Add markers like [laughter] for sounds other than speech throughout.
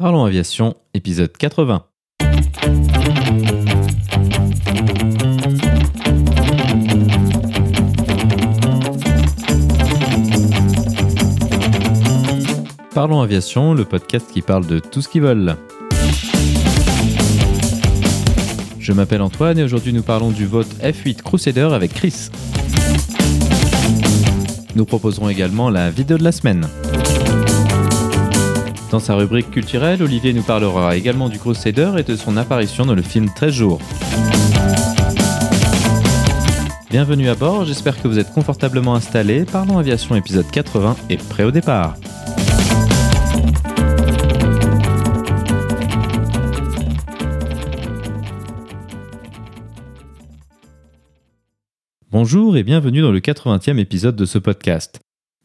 Parlons Aviation, épisode 80. Parlons Aviation, le podcast qui parle de tout ce qui vole. Je m'appelle Antoine et aujourd'hui nous parlons du vote F8 Crusader avec Chris. Nous proposerons également la vidéo de la semaine. Dans sa rubrique culturelle, Olivier nous parlera également du Crusader et de son apparition dans le film 13 jours. Bienvenue à bord, j'espère que vous êtes confortablement installés. Parlons Aviation épisode 80 et prêt au départ. Bonjour et bienvenue dans le 80e épisode de ce podcast.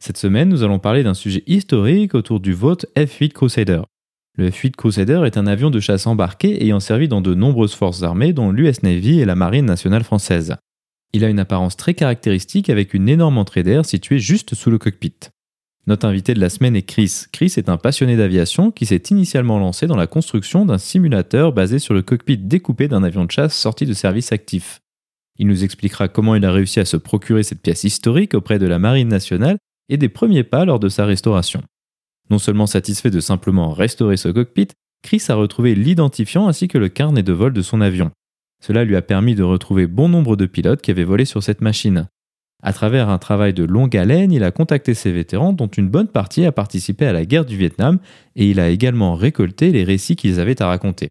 Cette semaine, nous allons parler d'un sujet historique autour du vote F-8 Crusader. Le F-8 Crusader est un avion de chasse embarqué ayant servi dans de nombreuses forces armées dont l'US Navy et la Marine nationale française. Il a une apparence très caractéristique avec une énorme entrée d'air située juste sous le cockpit. Notre invité de la semaine est Chris. Chris est un passionné d'aviation qui s'est initialement lancé dans la construction d'un simulateur basé sur le cockpit découpé d'un avion de chasse sorti de service actif. Il nous expliquera comment il a réussi à se procurer cette pièce historique auprès de la Marine nationale et des premiers pas lors de sa restauration. Non seulement satisfait de simplement restaurer ce cockpit, Chris a retrouvé l'identifiant ainsi que le carnet de vol de son avion. Cela lui a permis de retrouver bon nombre de pilotes qui avaient volé sur cette machine. À travers un travail de longue haleine, il a contacté ces vétérans dont une bonne partie a participé à la guerre du Vietnam et il a également récolté les récits qu'ils avaient à raconter.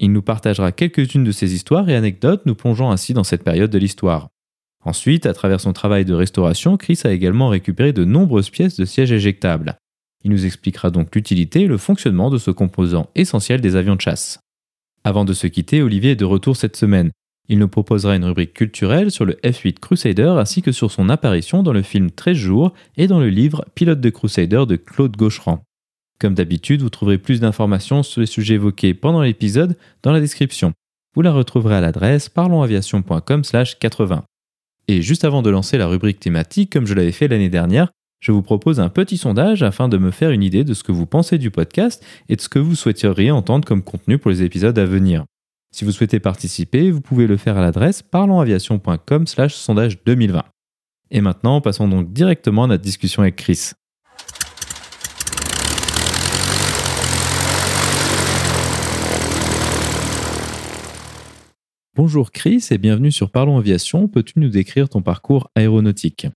Il nous partagera quelques-unes de ces histoires et anecdotes, nous plongeant ainsi dans cette période de l'histoire. Ensuite, à travers son travail de restauration, Chris a également récupéré de nombreuses pièces de sièges éjectables. Il nous expliquera donc l'utilité et le fonctionnement de ce composant essentiel des avions de chasse. Avant de se quitter, Olivier est de retour cette semaine. Il nous proposera une rubrique culturelle sur le F-8 Crusader ainsi que sur son apparition dans le film 13 jours et dans le livre Pilote de Crusader de Claude Gaucherand. Comme d'habitude, vous trouverez plus d'informations sur les sujets évoqués pendant l'épisode dans la description. Vous la retrouverez à l'adresse parlonsaviation.com/80. Et juste avant de lancer la rubrique thématique, comme je l'avais fait l'année dernière, je vous propose un petit sondage afin de me faire une idée de ce que vous pensez du podcast et de ce que vous souhaiteriez entendre comme contenu pour les épisodes à venir. Si vous souhaitez participer, vous pouvez le faire à l'adresse parlonsaviation.com/sondage 2020. Et maintenant, passons donc directement à notre discussion avec Chris. Bonjour Chris et bienvenue sur Parlons Aviation. Peux-tu nous décrire ton parcours aéronautique?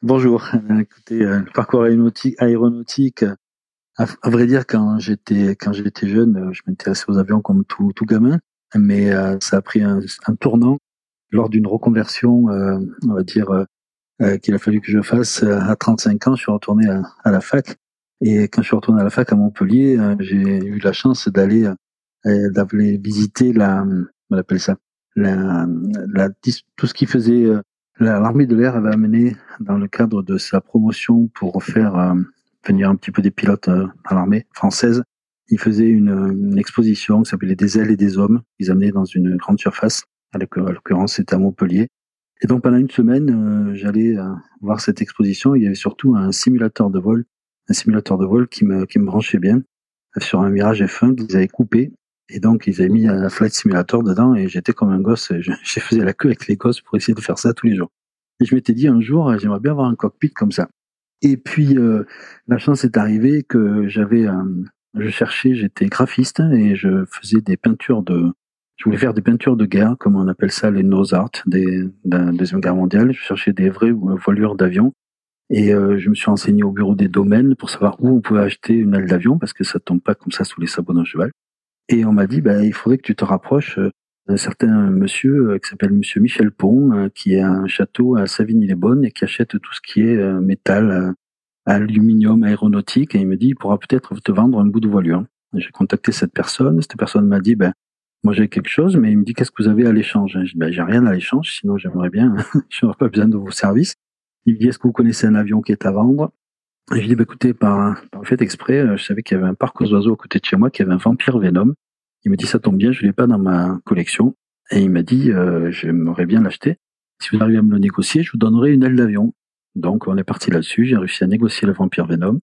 Bonjour. [laughs] Écoutez, euh, le parcours aéronautique, aéronautique à, vrai dire, quand j'étais quand j'étais jeune, euh, je m'intéressais aux avions comme tout, tout gamin, mais euh, ça a pris un, tournant lors d'une reconversion, on va dire, qu'il a fallu que je fasse à 35 ans. Je suis retourné à, à, la fac et quand je suis retourné à la fac à Montpellier, j'ai eu la chance d'aller d'aller visiter la, on appelle ça, la, la, tout ce qui faisait euh, l'armée de l'air avait amené dans le cadre de sa promotion pour faire euh, venir un petit peu des pilotes euh, à l'armée française. Ils faisaient une, une exposition qui s'appelait Des ailes et des hommes. Ils amenaient dans une grande surface. À l'occurrence, c'était à Montpellier. Et donc pendant une semaine, j'allais voir cette exposition. Il y avait surtout un simulateur de vol, un simulateur de vol qui me, qui me branchait bien sur un Mirage F1 qu'ils avaient coupé et donc, ils avaient mis un flight simulator dedans et j'étais comme un gosse. [laughs] Je, faisais la queue avec les gosses pour essayer de faire ça tous les jours. Et je m'étais dit un jour, j'aimerais bien avoir un cockpit comme ça. Et puis, euh, la chance est arrivée que j'avais, je cherchais, j'étais graphiste et je faisais des peintures de, je voulais faire des peintures de guerre, comme on appelle ça les nose art des, de la deuxième guerre mondiale. Je cherchais des vraies voilures d'avions. Et euh, je me suis renseigné au bureau des domaines pour savoir où on pouvait acheter une aile d'avion parce que ça tombe pas comme ça sous les sabots d'un cheval. Et on m'a dit, bah, il faudrait que tu te rapproches euh, d'un certain monsieur euh, qui s'appelle Monsieur Michel Pont, euh, qui a un château à Savigny-les-Bonnes et qui achète tout ce qui est métal, aluminium, aéronautique. Et il me dit, il pourra peut-être te vendre un bout de voilure. J'ai contacté cette personne. Cette personne m'a dit, ben, moi j'ai quelque chose, mais il me dit, qu'est-ce que vous avez à l'échange? Ben, j'ai rien à l'échange, sinon j'aimerais bien, [laughs] je n'aurais pas besoin de vos services. Il me dit, est-ce que vous connaissez un avion qui est à vendre? Et je dis, bah, écoutez, par, par fait exprès, euh, je savais qu'il y avait un parc aux oiseaux à côté de chez moi qui avait un vampire Venom. Il me dit, ça tombe bien, je l'ai pas dans ma collection. Et il m'a dit, euh, j'aimerais bien l'acheter. Si vous arrivez à me le négocier, je vous donnerai une aile d'avion. Donc, on est parti là-dessus. J'ai réussi à négocier le vampire Venom.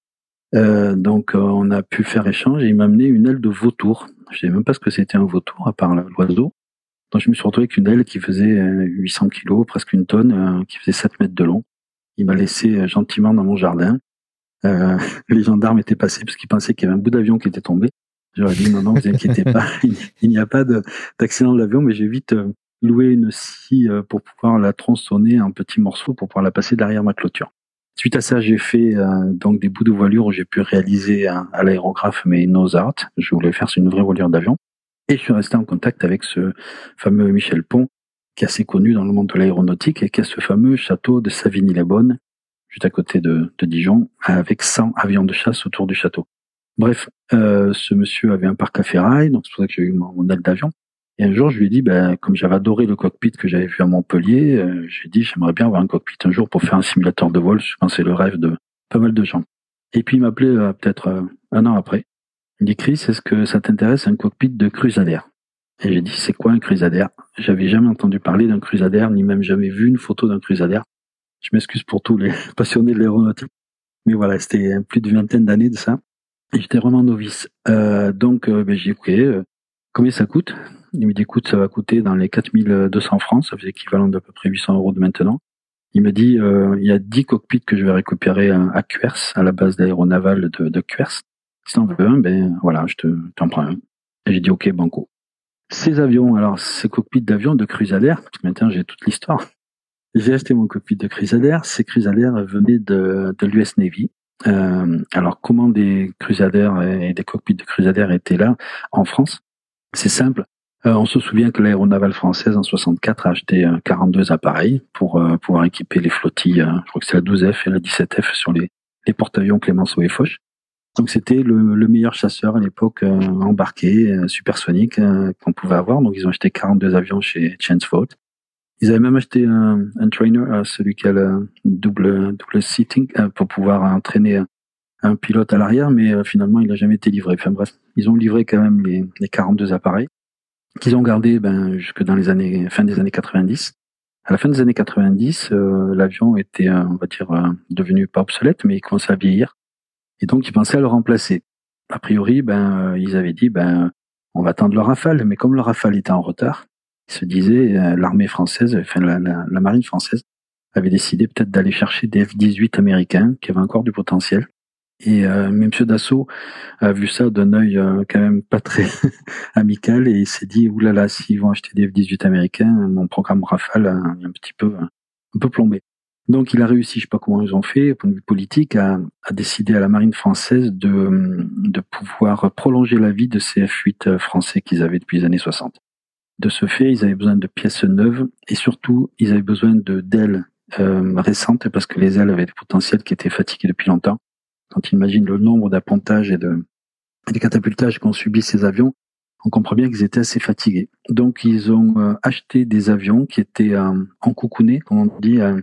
Euh, donc on a pu faire échange et il m'a amené une aile de vautour. Je savais même pas ce que c'était un vautour à part l'oiseau. Donc je me suis retrouvé avec une aile qui faisait 800 kilos, presque une tonne, qui faisait 7 mètres de long. Il m'a laissé gentiment dans mon jardin. Euh, [laughs] les gendarmes étaient passés parce qu'ils pensaient qu'il y avait un bout d'avion qui était tombé. J'aurais dit non, non, vous inquiétez pas, [laughs] il n'y a pas d'accident de l'avion, mais j'ai vite euh, loué une scie euh, pour pouvoir la tronçonner en petits morceaux pour pouvoir la passer derrière ma clôture. Suite à ça, j'ai fait donc des bouts de voilure où j'ai pu réaliser à, l'aérographe mes nose art. Je voulais faire une vraie voilure d'avion. Et je suis resté en contact avec ce fameux Michel Pont, qui est assez connu dans le monde de l'aéronautique et qui a ce fameux château de Savigny-les-Bonnes, juste à côté de, Dijon, avec 100 avions de chasse autour du château. Bref, euh, ce monsieur avait un parc à ferraille, donc c'est pour ça que j'ai eu mon, aile d'avion. Et un jour, je lui ai dit, ben, comme j'avais adoré le cockpit que j'avais vu à Montpellier, euh, j'ai dit, j'aimerais bien avoir un cockpit un jour pour faire un simulateur de vol. Je pense que c'est le rêve de pas mal de gens. Et puis il m'appelait euh, peut-être un an après. Il dit, Chris, est-ce que ça t'intéresse un cockpit de Crusader Et j'ai dit, c'est quoi un Crusader J'avais jamais entendu parler d'un Crusader, ni même jamais vu une photo d'un Crusader. Je m'excuse pour tous les [laughs] passionnés de l'aéronautique. Mais voilà, c'était plus d'une vingtaine d'années de ça. J'étais vraiment novice. Euh, donc, euh, ben, j'ai dit, ok, euh, combien ça coûte? Il me dit, écoute, ça va coûter dans les 4200 francs, ça fait équivalent d'à peu près 800 euros de maintenant. Il me dit, euh, il y a 10 cockpits que je vais récupérer à, à Cuers, à la base d'aéronaval de, de Cuers. Si t'en veux un, ben voilà, je te t'en prends un. Et j'ai dit, ok, banco. Ces avions, alors ces cockpits d'avions de Crusader, maintenant j'ai toute l'histoire. J'ai acheté mon cockpit de Crusader. Ces Crusader venaient de, de l'US Navy. Euh, alors, comment des Crusader et des cockpits de Crusader étaient là en France? C'est simple. Euh, on se souvient que l'aéronavale française en 64 a acheté 42 euh, appareils pour euh, pouvoir équiper les flottilles. je crois que c'est la 12F et la 17F sur les, les porte-avions Clémenceau et Foch. Donc c'était le, le, meilleur chasseur à l'époque embarqué, supersonique qu'on pouvait avoir. Donc ils ont acheté 42 avions chez Chance Fault. Ils avaient même acheté un, un trainer, euh, celui qui a le double, double seating, euh, pour pouvoir entraîner un pilote à l'arrière, mais euh, finalement, il n'a jamais été livré. Enfin bref, ils ont livré quand même les, les 42 appareils qu'ils ont gardés ben, jusque dans les années, fin des années 90. À la fin des années 90, l'avion était, on va dire, devenu pas obsolète, mais il commençait à vieillir. Et donc, ils pensaient à le remplacer. A priori, ben, ils avaient dit, ben, on va attendre le Rafale, mais comme le Rafale était en retard, se disait euh, l'armée française, enfin la, la, marine française, avait décidé peut-être d'aller chercher des F-18 américains qui avaient encore du potentiel. Et euh, M. Dassault a vu ça d'un œil euh, quand même pas très [laughs] amical et il s'est dit oulala s'ils vont acheter des F-18 américains, mon programme Rafale est un petit peu un peu plombé. Donc il a réussi, je sais pas comment ils ont fait, au point de vue politique, à, à décider à la marine française de, de pouvoir prolonger la vie de ces F-8 français qu'ils avaient depuis les années 60. De ce fait, ils avaient besoin de pièces neuves et surtout, ils avaient besoin de d'ailes euh, récentes parce que les ailes avaient des potentiels qui étaient fatigués depuis longtemps. Quand on imagine le nombre d'appontages et de des catapultages qu'ont subi ces avions, on comprend bien qu'ils étaient assez fatigués. Donc, ils ont euh, acheté des avions qui étaient euh, encoucounés, comme on dit, euh,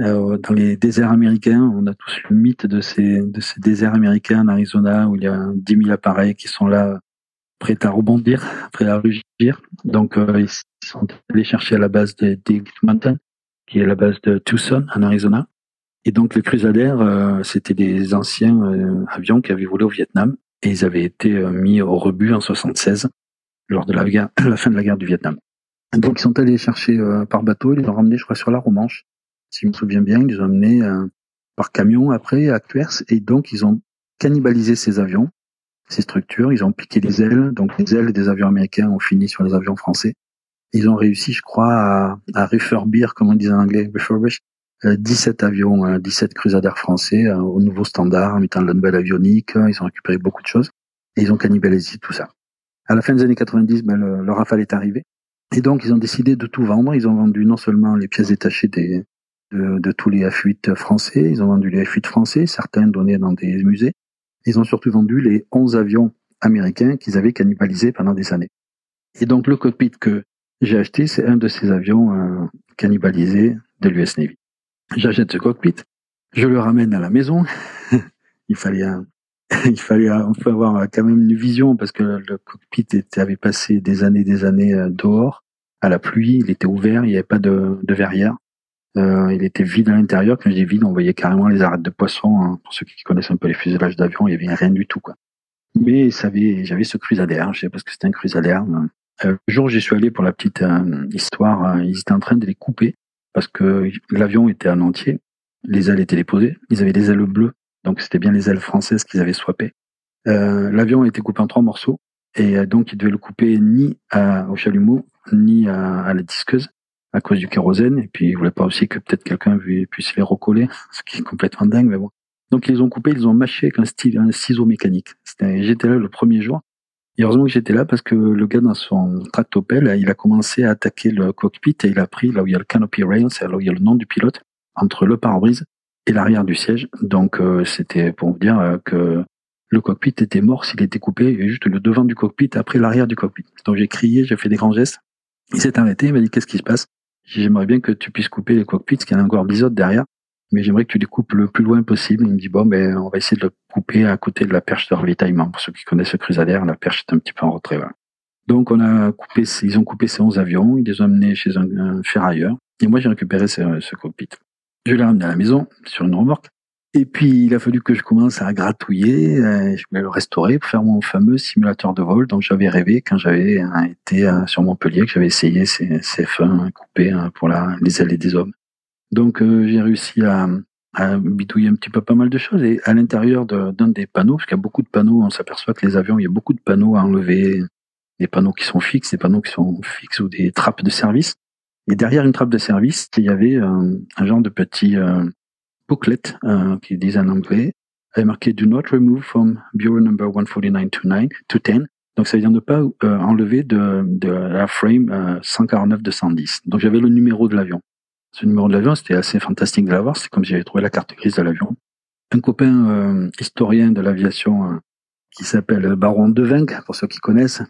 euh, dans les déserts américains. On a tous le mythe de ces, de ces déserts américains en Arizona où il y a 10 000 appareils qui sont là prêt à rebondir, prêt à rugir. Donc, euh, ils sont allés chercher à la base de Dig Mountain, qui est la base de Tucson, en Arizona. Et donc, les Crusader, euh, c'était des anciens euh, avions qui avaient volé au Vietnam et ils avaient été mis au rebut en 76 lors de la, guerre, [clears throat] la fin de la guerre du Vietnam. Donc, ils sont allés chercher par bateau, ils les ont ramenés, je crois, sur la Romanche. Si je me souviens bien, ils les ont amenés par camion après à Cuers et donc ils ont cannibalisé ces avions ces structures. Ils ont piqué les ailes, donc les ailes des avions américains ont fini sur les avions français. Ils ont réussi, je crois, à, à refurbir, comme on dit en anglais, refurbish, 17 euh, avions, 17 euh, Crusader français euh, au nouveau standard, en mettant la nouvelle avionique. Ils ont récupéré beaucoup de choses et ils ont cannibalisé tout ça. À la fin des années 90, ben, le, Rafale est arrivé. Et donc, ils ont décidé de tout vendre. Ils ont vendu non seulement les pièces détachées des, de, de tous les F8 français, ils ont vendu les F8 français, certains donnés dans des musées, ils ont surtout vendu les 11 avions américains qu'ils avaient cannibalisés pendant des années. Et donc le cockpit que j'ai acheté, c'est un de ces avions euh, cannibalisés de l'US Navy. J'achète ce cockpit, je le ramène à la maison. [laughs] il fallait [laughs] il fallait avoir quand même une vision parce que le cockpit avait passé des années des années euh, dehors à la pluie, il était ouvert, il n'y avait pas de verrière. Euh, il était vide à l'intérieur. Quand je dis vide, on voyait carrément les arêtes de poisson. Hein. Pour ceux qui connaissent un peu les fuselages d'avion, il y avait rien du tout, quoi. Mais j'avais ce crusadère, je sais pas ce que c'était un crusadère. Euh, le jour où j'y suis allé pour la petite euh, histoire, ils étaient en train de les couper parce que l'avion était en entier. Les ailes étaient déposées. Ils avaient des ailes bleues, donc c'était bien les ailes françaises qu'ils avaient swappées. L'avion a été coupé en trois morceaux et donc ils devaient le couper ni au chalumeau ni à, la disqueuse à cause du kérosène. Et puis ils voulaient pas aussi que peut-être quelqu'un puisse les recoller, [laughs] ce qui est complètement dingue, mais bon. Donc ils les ont coupés, ils ont mâché avec un, style, un ciseau mécanique. J'étais là le premier jour. Et heureusement que j'étais là parce que le gars dans son tractopelle, il a commencé à attaquer le cockpit et il a pris là où il y a le canopy rail, c'est là où il y a le nom du pilote, entre le pare-brise et l'arrière du siège. Donc euh, c'était pour vous dire euh, que le cockpit était mort s'il était coupé, et juste le devant du cockpit après l'arrière du cockpit. Donc j'ai crié, j'ai fait des grands gestes. Il s'est arrêté, il m'a dit qu'est-ce qui se passe? J'aimerais bien que tu puisses couper les cockpits, parce qu'il y a encore des derrière mais j'aimerais que tu les coupes le plus loin possible. Il me dit, bon, ben, on va essayer de le couper à côté de la perche de ravitaillement. Pour ceux qui connaissent le Crusader, la perche est un petit peu en retrait. Donc, on a coupé, ils ont coupé ces 11 avions, ils les ont amenés chez un, ferrailleur, et moi, j'ai récupéré ce, ce cockpit. Je l'ai ramené à la maison, sur une remorque. Et puis, il a fallu que je commence à gratouiller, euh, je voulais le restaurer pour faire mon fameux simulateur de vol dont j'avais rêvé quand j'avais euh, été euh, sur Montpellier, que j'avais essayé ces, ces fins coupés pour la, les ailes des hommes. Donc j'ai réussi à, à, bidouiller un petit peu pas mal de choses. Et à l'intérieur d'un des panneaux, parce qu'il y a beaucoup de panneaux, on s'aperçoit que les avions, il y a beaucoup de panneaux à enlever, des panneaux qui sont fixes, des panneaux qui sont fixes ou des trappes de service. Et derrière une trappe de service, il y avait un, un genre de petit euh, booklet euh, qui disait en anglais, avait marqué Do not remove from bureau number 149 to 9 to 10. Donc ça veut dire ne pas euh, enlever de, la frame 149-210. Donc j'avais le numéro de l'avion ce numéro de l'avion, c'était assez fantastique de l'avoir. C'est comme j'avais trouvé la carte grise de l'avion. Un copain euh, historien de l'aviation euh, qui s'appelle Baron Devinck, pour ceux qui connaissent,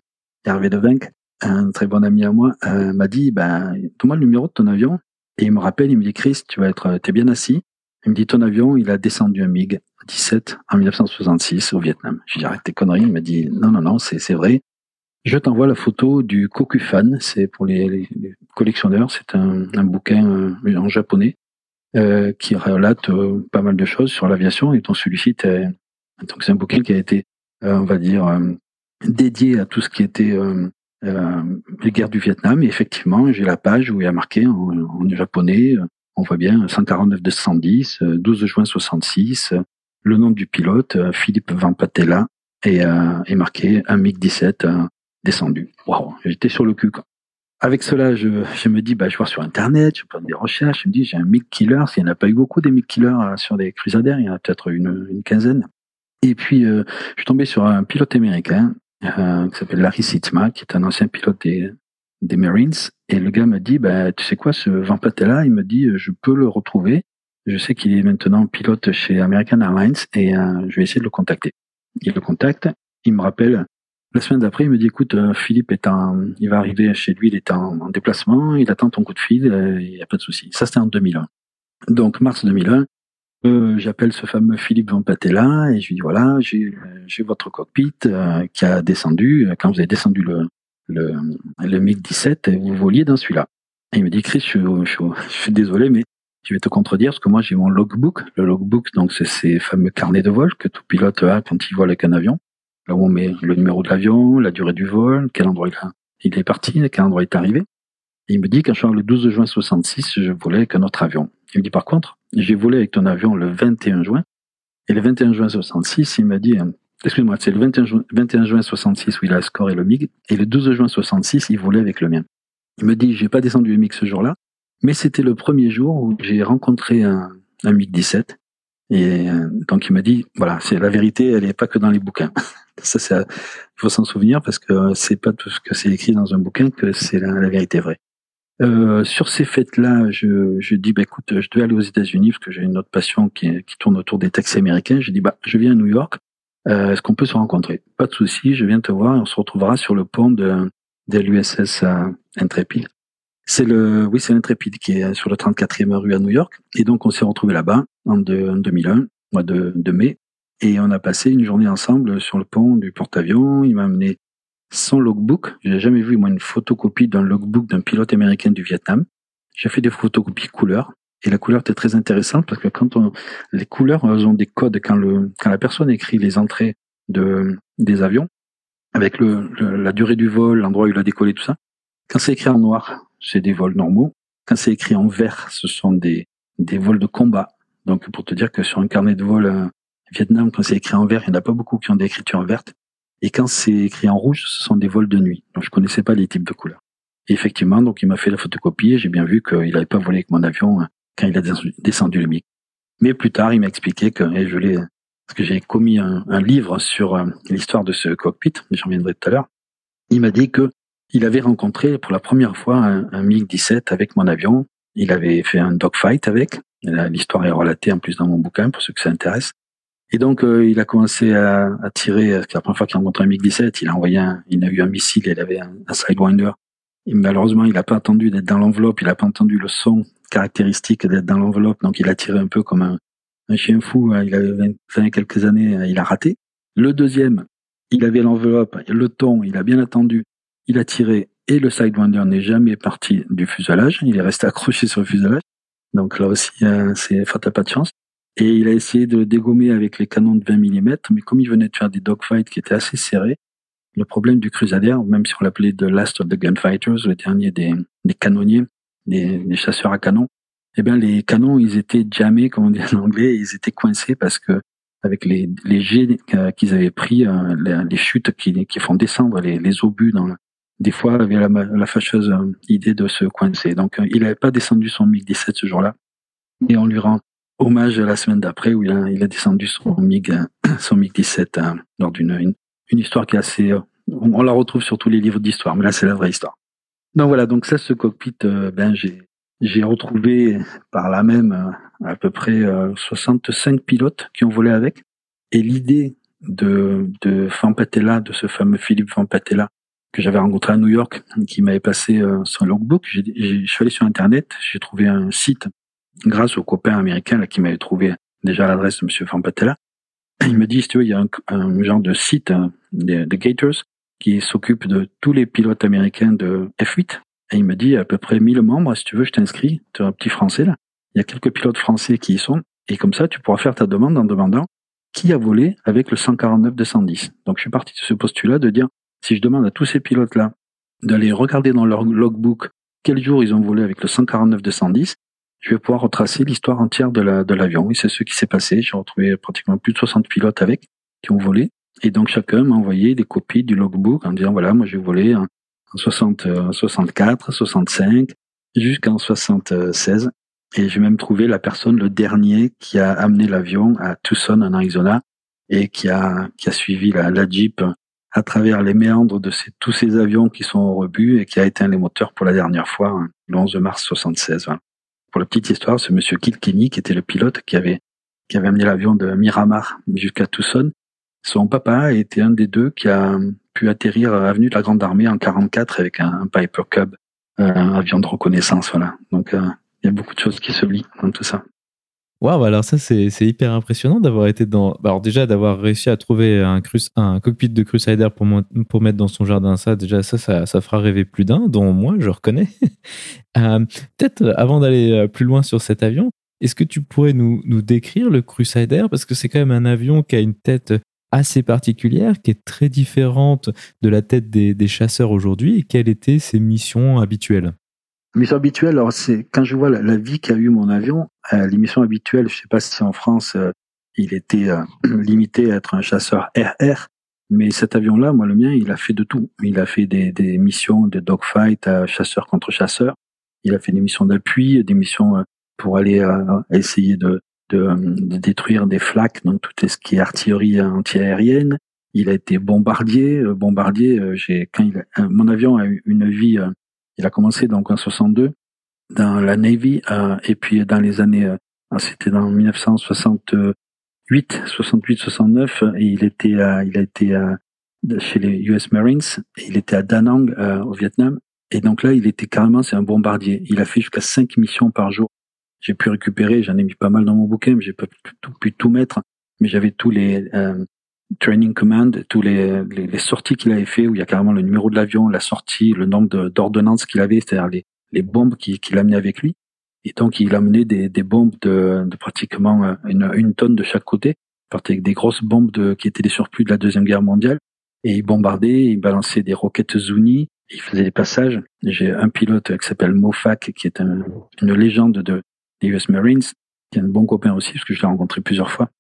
Hervé Devinck, un très bon ami à moi, euh, m'a dit, ben, donne-moi le numéro de ton avion. Et il me rappelle, il me dit, Chris, tu vas être, t'es bien assis. Il me dit, ton avion, il a descendu un MiG 17 en 1966 au Vietnam. J'ai dit, arrête tes conneries. Il m'a dit, non, non, non, c'est, vrai. Je t'envoie la photo du Kokufan, c'est pour les, collectionneurs, c'est un, bouquin euh, en japonais euh, qui relate euh, pas mal de choses sur l'aviation et dont celui-ci donc c'est un bouquin qui a été, on va dire, dédié à tout ce qui était les guerres du Vietnam. Et effectivement, j'ai la page où il y a marqué en, japonais, on voit bien 149 210, 12 juin 66, le nom du pilote, Philippe Van Patella, et, et marqué un MiG-17 descendu. Waouh, j'étais sur le cul. Quoi. Avec cela, je, me dis, bah, je vois sur Internet, je fais des recherches, je me dis, j'ai un MiG Killer. S'il n'y en a pas eu beaucoup des MiG Killers euh, sur des Crusaders, il y en a peut-être une, une quinzaine. Et puis, euh, je suis tombé sur un pilote américain euh, qui s'appelle Larry Sitzma, qui est un ancien pilote des, des Marines. Et le gars me dit, bah, tu sais quoi, ce Vampatella, il me dit, je peux le retrouver. Je sais qu'il est maintenant pilote chez American Airlines et je vais essayer de le contacter. Il le contacte, il me rappelle la semaine d'après, il me dit, écoute, euh, Philippe est en, il va arriver chez lui, il est en, déplacement, il attend ton coup de fil, euh, il n'y a pas de souci. Ça, c'était en 2001. Donc, mars 2001, euh, j'appelle ce fameux Philippe Vampatella et je lui dis, voilà, j'ai votre cockpit qui a descendu, quand vous avez descendu le, le, le MiG-17, vous voliez dans celui-là. Il me dit, Chris, je, suis désolé, mais je vais te contredire parce que moi, j'ai mon logbook. Le logbook, donc, c'est ces fameux carnets de vol que tout pilote a quand il vole avec un avion là où on met le numéro de l'avion, la durée du vol, quel endroit il, est parti, quel endroit il est arrivé. il me dit quand je le 12 juin 66, je volais avec un autre avion. Il me dit par contre, j'ai volé avec ton avion le 21 juin. Et le 21 juin 66, il m'a dit, euh, excuse-moi, c'est le 21 juin, 21 juin 66 où il a scoré le MiG. Et le 12 juin 66, il volait avec le mien. Il me dit, j'ai pas descendu le MiG ce jour-là, mais c'était le premier jour où j'ai rencontré un, un MiG 17. Et euh, donc il m'a dit, voilà, c'est la vérité, elle n'est pas que dans les bouquins. [laughs] Ça, il faut s'en souvenir parce que c'est pas tout ce que c'est écrit dans un bouquin que c'est la, vérité vraie. Euh, sur ces fêtes-là, je, je dis, bah, écoute, je devais aller aux États-Unis parce que j'ai une autre passion qui, qui tourne autour des taxis américains. Je dis, bah, je viens à New York. Euh, est-ce qu'on peut se rencontrer? Pas de souci, je viens te voir et on se retrouvera sur le pont de, de l'USS euh, Intrepid. C'est le, oui, c'est l'Intrepid qui est sur le 34e rue à New York. Et donc, on s'est retrouvé là-bas en, en 2001, mois de, de mai. Et on a passé une journée ensemble sur le pont du porte-avions. Il m'a amené son logbook. J'ai jamais vu, moi, une photocopie d'un logbook d'un pilote américain du Vietnam. J'ai fait des photocopies couleur. Et la couleur était très intéressante parce que quand on, les couleurs elles ont des codes quand le, quand la personne écrit les entrées de, des avions, avec le, la durée du vol, l'endroit où il a décollé, tout ça. Quand c'est écrit en noir, c'est des vols normaux. Quand c'est écrit en vert, ce sont des, des vols de combat. Donc, pour te dire que sur un carnet de vol euh, Vietnam, quand c'est écrit en vert, il n'y en a pas beaucoup qui ont des écritures en verte. Et quand c'est écrit en rouge, ce sont des vols de nuit. Donc, je connaissais pas les types de couleurs. Et effectivement, donc, il m'a fait la photocopie et j'ai bien vu qu'il n'avait pas volé avec mon avion hein, quand il a descendu le MiG. Mais plus tard, il m'a expliqué que, et je l'ai, parce que j'ai commis un, livre sur euh, l'histoire de ce cockpit, j'en reviendrai tout à l'heure. Il m'a dit que il avait rencontré pour la première fois un, un MiG-17 avec mon avion. Il avait fait un dogfight avec. L'histoire est relatée en plus dans mon bouquin pour ceux que ça intéresse. Et donc, euh, il a commencé à, à tirer. C'est la première fois qu'il a rencontré un MiG-17. Il a envoyé un, il a eu un missile. Il avait un, un sidewinder. Et malheureusement, il n'a pas attendu d'être dans l'enveloppe. Il n'a pas entendu le son caractéristique d'être dans l'enveloppe. Donc, il a tiré un peu comme un, chien fou. Hein. Il avait 20, quelques années. Hein. Il a raté. Le deuxième, il avait l'enveloppe, le ton. Il a bien attendu il a tiré et le Sidewinder n'est jamais parti du fuselage. Il est resté accroché sur le fuselage. Donc là aussi, euh, c'est fatal pas de chance. Et il a essayé de le dégommer avec les canons de 20 mm, mais comme il venait de faire des dogfights qui étaient assez serrés, le problème du Crusader, même si on l'appelait The Last of the Gunfighters, le dernier des canonniers, des, chasseurs à canon, eh bien les canons, ils étaient jamais, comme on dit en anglais, ils étaient coincés parce que avec les, les jets qu'ils avaient pris, euh, les, chutes qui, qui font descendre les, les obus dans, des fois avait la, la fâcheuse euh, idée de se coincer. Donc euh, il n'avait pas descendu son MiG 17 ce jour-là. Et on lui rend hommage la semaine d'après où il a, il a descendu son MiG, euh, son MiG 17 lors d'une une, une, histoire qui est assez... On, la retrouve sur tous les livres d'histoire, mais là c'est la vraie histoire. Donc voilà, donc ça, ce cockpit, ben j'ai j'ai retrouvé par là même à peu près 65 pilotes qui ont volé avec. Et l'idée de, de Fampatella, de ce fameux Philippe Fampatella, que j'avais rencontré à New York, qui m'avait passé euh, son logbook. Suis allé sur Internet, j'ai trouvé un site grâce au copain américain qui m'avait trouvé déjà l'adresse de Monsieur Fampatella. Il me dit, tu veux, il y a un, genre de site de, Gators qui s'occupe de tous les pilotes américains de F8. Et il me dit, à peu près 1000 membres, si tu veux, je t'inscris. Tu es un petit français là. Il y a quelques pilotes français qui y sont. Et comme ça, tu pourras faire ta demande en demandant qui a volé avec le 149-210. Donc je suis parti de ce postulat de dire, si je demande à tous ces pilotes-là d'aller regarder dans leur logbook quel jour ils ont volé avec le 149-210, je vais pouvoir retracer l'histoire entière de la de l'avion. Oui, c'est ce qui s'est passé. J'ai retrouvé pratiquement plus de 60 pilotes avec qui ont volé. Et donc chacun m'a envoyé des copies du logbook en disant voilà, moi j'ai volé en, 60, 64, 65, jusqu'en 76. Et j'ai même trouvé la personne, le dernier, qui a amené l'avion à Tucson, en Arizona, et qui a, qui a suivi la, Jeep à travers les méandres de tous ces avions qui sont au rebut et qui a éteint les moteurs pour la dernière fois hein, le 11 mars 76. Pour la petite histoire, ce monsieur Kilkenny, qui était le pilote qui avait, qui avait amené l'avion de Miramar jusqu'à Tucson, son papa était un des deux qui a pu atterrir à avenue de la Grande Armée en 44 avec un, Piper Cub, euh, un avion de reconnaissance. Voilà. Donc euh, il y a beaucoup de choses qui se lient dans tout ça. Waouh, alors ça c'est hyper impressionnant d'avoir été dans. Bah, alors déjà d'avoir réussi à trouver un, cockpit de Crusader pour, mettre dans son jardin, ça déjà ça, ça, fera rêver plus d'un, dont moi je reconnais. [laughs] euh, Peut-être avant d'aller plus loin sur cet avion, est-ce que tu pourrais nous décrire le Crusader? Parce que c'est quand même un avion qui a une tête assez particulière, qui est très différente de la tête des, chasseurs aujourd'hui. Quelles étaient ses missions habituelles? Mission habituelle, alors c'est quand je vois la, vie qu'a eu mon avion, euh, l'émission habituelle, je sais pas si en France euh, il était euh, [clears throat] limité à être un chasseur RR, mais cet avion-là, moi le mien, il a fait de tout. Il a fait des, des missions de dogfight à chasseur contre chasseur. Il a fait des missions d'appui, des missions pour aller essayer de, de, de, détruire des flaques, donc tout ce qui est artillerie antiaérienne. Il a été bombardier, bombardier. j'ai quand il mon avion a eu une vie il a commencé donc en 62 dans la Navy euh, et puis dans les années, euh, c'était dans 1968, 68, 69 et il était, euh, il a été chez les US Marines. Il était à Da Nang au Vietnam et donc là il était carrément c'est un bombardier. Il a fait jusqu'à cinq missions par jour. J'ai pu récupérer, j'en ai mis pas mal dans mon bouquin, mais j'ai pas pu tout mettre, mais j'avais tous les training command, tous les, les, sorties qu'il avait fait, où il y a carrément le numéro de l'avion, la sortie, le nombre d'ordonnances qu'il avait, c'est-à-dire les, les bombes qu'il amenait avec lui. Et donc, il amenait des, des bombes de, de pratiquement euh, une, une, tonne de chaque côté. Avec des grosses bombes de, qui étaient des surplus de la Deuxième Guerre mondiale. Et il bombardait, il balançait des roquettes Zuni, il faisait des passages. J'ai un pilote qui s'appelle Mofak, qui est un, une légende de, des US Marines, qui est un bon copain aussi, parce que je l'ai rencontré plusieurs fois.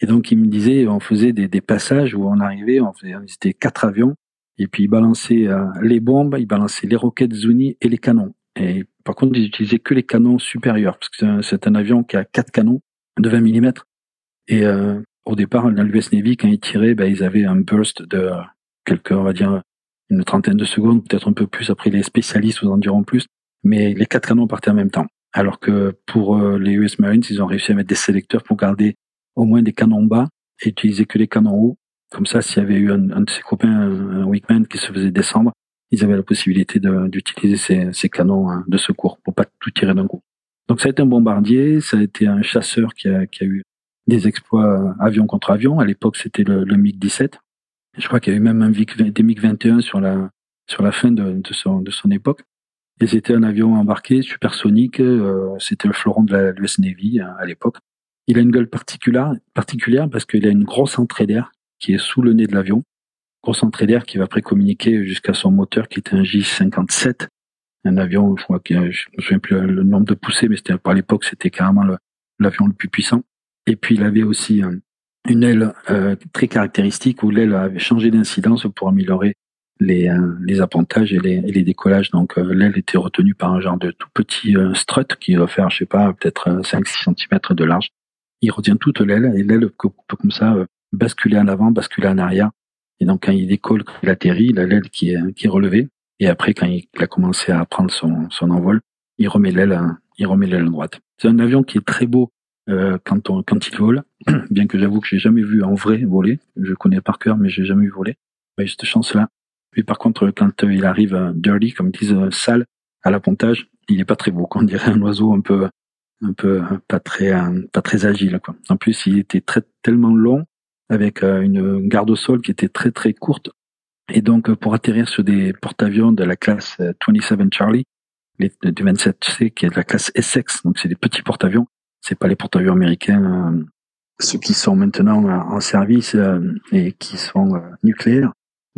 Et donc, il me disait, on faisait des, des passages où on arrivait, on faisait, c'était quatre avions, et puis il balançait euh, les bombes, il balançait les roquettes Zuni et les canons. Et par contre, ils utilisaient que les canons supérieurs, parce que c'est un, avion qui a quatre canons de 20 mm. Et euh, au départ, dans l'US Navy, quand ils tiraient, ben, ils avaient un burst de quelques, on va dire, une trentaine de secondes, peut-être un peu plus. Après, les spécialistes vous en diront plus. Mais les quatre canons partaient en même temps. Alors que pour euh, les US Marines, ils ont réussi à mettre des sélecteurs pour garder au moins des canons bas et utiliser que les canons hauts. Comme ça, s'il y avait eu un, de ses copains, un Weakman, qui se faisait descendre, ils avaient la possibilité d'utiliser ces, ces, canons hein, de secours pour pas tout tirer d'un coup. Donc ça a été un bombardier, ça a été un chasseur qui a, qui a eu des exploits euh, avion contre avion. À l'époque, c'était le, le MiG-17. Je crois qu'il y avait même un des MiG-21 sur la sur la fin de, son, de son époque. Et c'était un avion embarqué supersonique. Euh, c'était le fleuron de la l'US Navy hein, à l'époque. Il a une gueule particulière, particulière parce qu'il a une grosse entrée d'air qui est sous le nez de l'avion. Grosse entrée d'air qui va après communiquer jusqu'à son moteur qui était un J57. Un avion, je crois que je me souviens plus le nombre de poussées, mais c'était par l'époque, c'était carrément l'avion le, plus puissant. Et puis il avait aussi une aile euh, très caractéristique où l'aile avait changé d'incidence pour améliorer les, euh, les appontages et les, et les décollages. Donc euh, l'aile était retenue par un genre de tout petit strut qui va faire, je sais pas, peut-être 5-6 cm de large il retient toute l'aile et l'aile peut comme ça euh, basculer en avant, basculer en arrière. Et donc quand il décolle, quand il atterrit, il a l'aile qui est, qui est relevée. Et après, quand il, a commencé à prendre son, son envol, il remet l'aile, il remet l'aile droite. C'est un avion qui est très beau euh, quand, on, quand il vole, [clears throat] bien que j'avoue que j'ai jamais vu en vrai voler. Je connais par cœur, mais j'ai jamais vu voler. J'ai cette chance-là. Puis par contre, quand il arrive dirty, comme ils disent, sale, à l'appontage, il est pas très beau. On dirait un oiseau un peu un peu pas très pas très agile quoi. En plus, il était très tellement long avec euh, une garde au sol qui était très très courte et donc pour atterrir sur des porte-avions de la classe 27 euh, Charlie, les du 27C qui est de la classe Essex, donc c'est des petits porte-avions, c'est pas les porte-avions américains euh, ceux qui sont maintenant en service et qui sont nucléaires.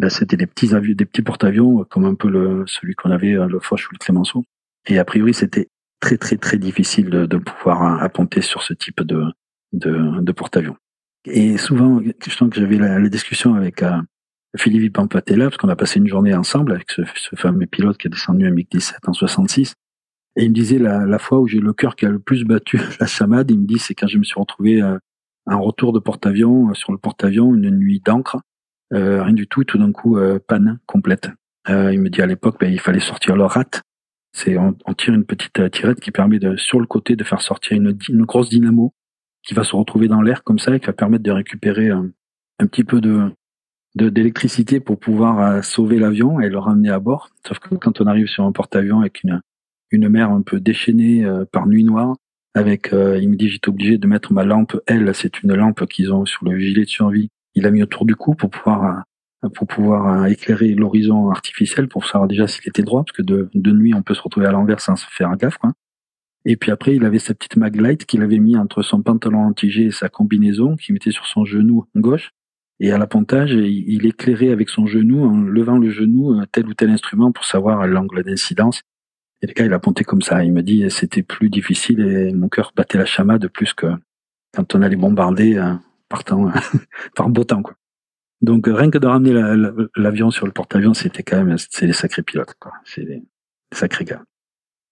C'était des petits porte-avions comme un peu celui qu'on avait le Foch ou le Clémenceau. Et a priori, c'était très très très difficile de, de pouvoir apponter sur ce type de, porte-avions. Et souvent, je sens que j'avais la, la, discussion avec euh, Philippe Pampatella, parce qu'on a passé une journée ensemble avec ce, ce fameux pilote qui a descendu un MiG-17 en 66. Et il me disait la, fois où j'ai le cœur qui a le plus battu [laughs] la chamade, il me dit c'est quand je me suis retrouvé euh, un retour de porte-avions euh, sur le porte-avions une nuit d'encre, euh, rien du tout, tout d'un coup euh, panne complète. Euh, il me dit à l'époque ben, il fallait sortir le rat c'est on, tire une petite euh, tirette qui permet de sur le côté de faire sortir une, une grosse dynamo qui va se retrouver dans l'air comme ça et qui va permettre de récupérer un, petit peu de d'électricité pour pouvoir euh, sauver l'avion et le ramener à bord. Sauf que quand on arrive sur un porte-avions avec une une mer un peu déchaînée euh, par nuit noire, avec il me dit j'étais obligé de mettre ma lampe L, c'est une lampe qu'ils ont sur le gilet de survie. Il a mis autour du cou pour pouvoir pouvoir euh, éclairer l'horizon artificiel pour savoir déjà s'il était droit, parce que de, de nuit on peut se retrouver à l'envers sans se faire gaffe. Et puis après, il avait sa petite maglite qu'il avait mis entre son pantalon anti et sa combinaison, qu'il mettait sur son genou gauche. Et à l'appontage, il éclairait avec son genou en levant le genou euh, tel ou tel instrument pour savoir l'angle d'incidence. Et le gars, il a ponté comme ça. Il me dit c'était plus difficile et mon cœur battait la chamade plus que quand on allait bombarder euh, partant [laughs] par beau temps. Quoi. Donc rien que de ramener l'avion sur le porte-avions, c'était quand même c'est des sacrés pilotes. C'est des, sacrés gars.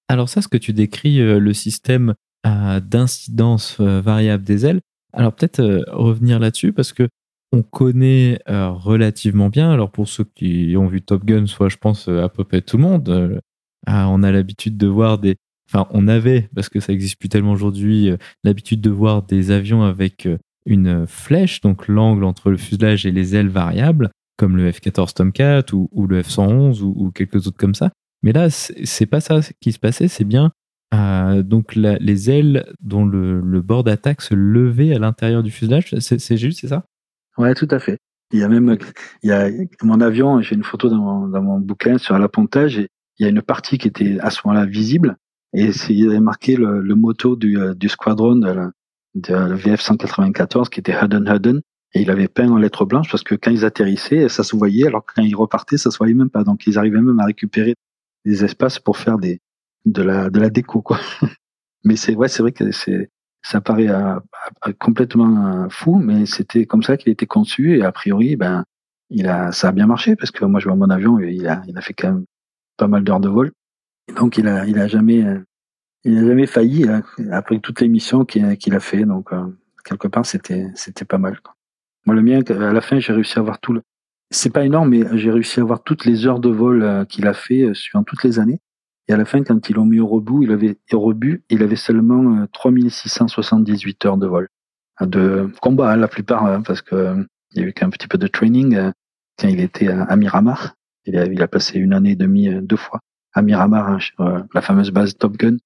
Alors ça, ce que tu décris, euh, le système euh, d'incidence euh, variable des ailes. Alors peut-être revenir là-dessus parce que on connaît relativement bien. Alors pour ceux qui ont vu Top Gun, soit je pense à peu près tout le monde, on a l'habitude de voir des, enfin on avait parce que ça existe plus tellement aujourd'hui, l'habitude de voir des avions avec une flèche, donc l'angle entre le fuselage et les ailes variables, comme le F-14 Tomcat ou, le F-111 ou, quelques autres comme ça. Mais là, c'est pas ça qui se passait, c'est bien euh, donc les ailes dont le, bord d'attaque se levait à l'intérieur du fuselage. C'est juste, c'est ça? Ouais, tout à fait. Il y a même, il y a mon avion, j'ai une photo dans mon, dans mon bouquin sur l'appontage, et il y a une partie qui était à ce moment-là visible, et il avait marqué le, le du, du squadron de VF 194 qui était Hudden Hudden et il avait peint en lettres blanches parce que quand ils atterrissaient, ça se voyait, alors quand ils repartaient, ça se voyait même pas. Donc ils arrivaient même à récupérer des espaces pour faire des de la de la déco quoi. [laughs] Mais c'est ouais, c'est vrai que c'est ça paraît à, complètement fou, mais c'était comme ça qu'il était conçu et a priori, ben il a ça a bien marché parce que moi je vois mon avion, il a il a fait quand même pas mal d'heures de vol. Et donc il a il a jamais il a jamais failli hein, après toutes les missions qu'il a fait. Donc euh, quelque part c'était c'était pas mal. Moi, le mien, à la fin, j'ai réussi à avoir tout le. C'est pas énorme, mais j'ai réussi à avoir toutes les heures de vol euh, qu'il a fait euh, suivant toutes les années. Et à la fin, quand ils l'ont mis au rebut, il avait au rebut, il avait seulement 3678 euh, heures de vol, de combat hein, la plupart, hein, parce que il y a eu qu'un petit peu de training quand il était à Miramar. Il a, passé une année et demie deux fois à Miramar, sur la fameuse base Top Gun,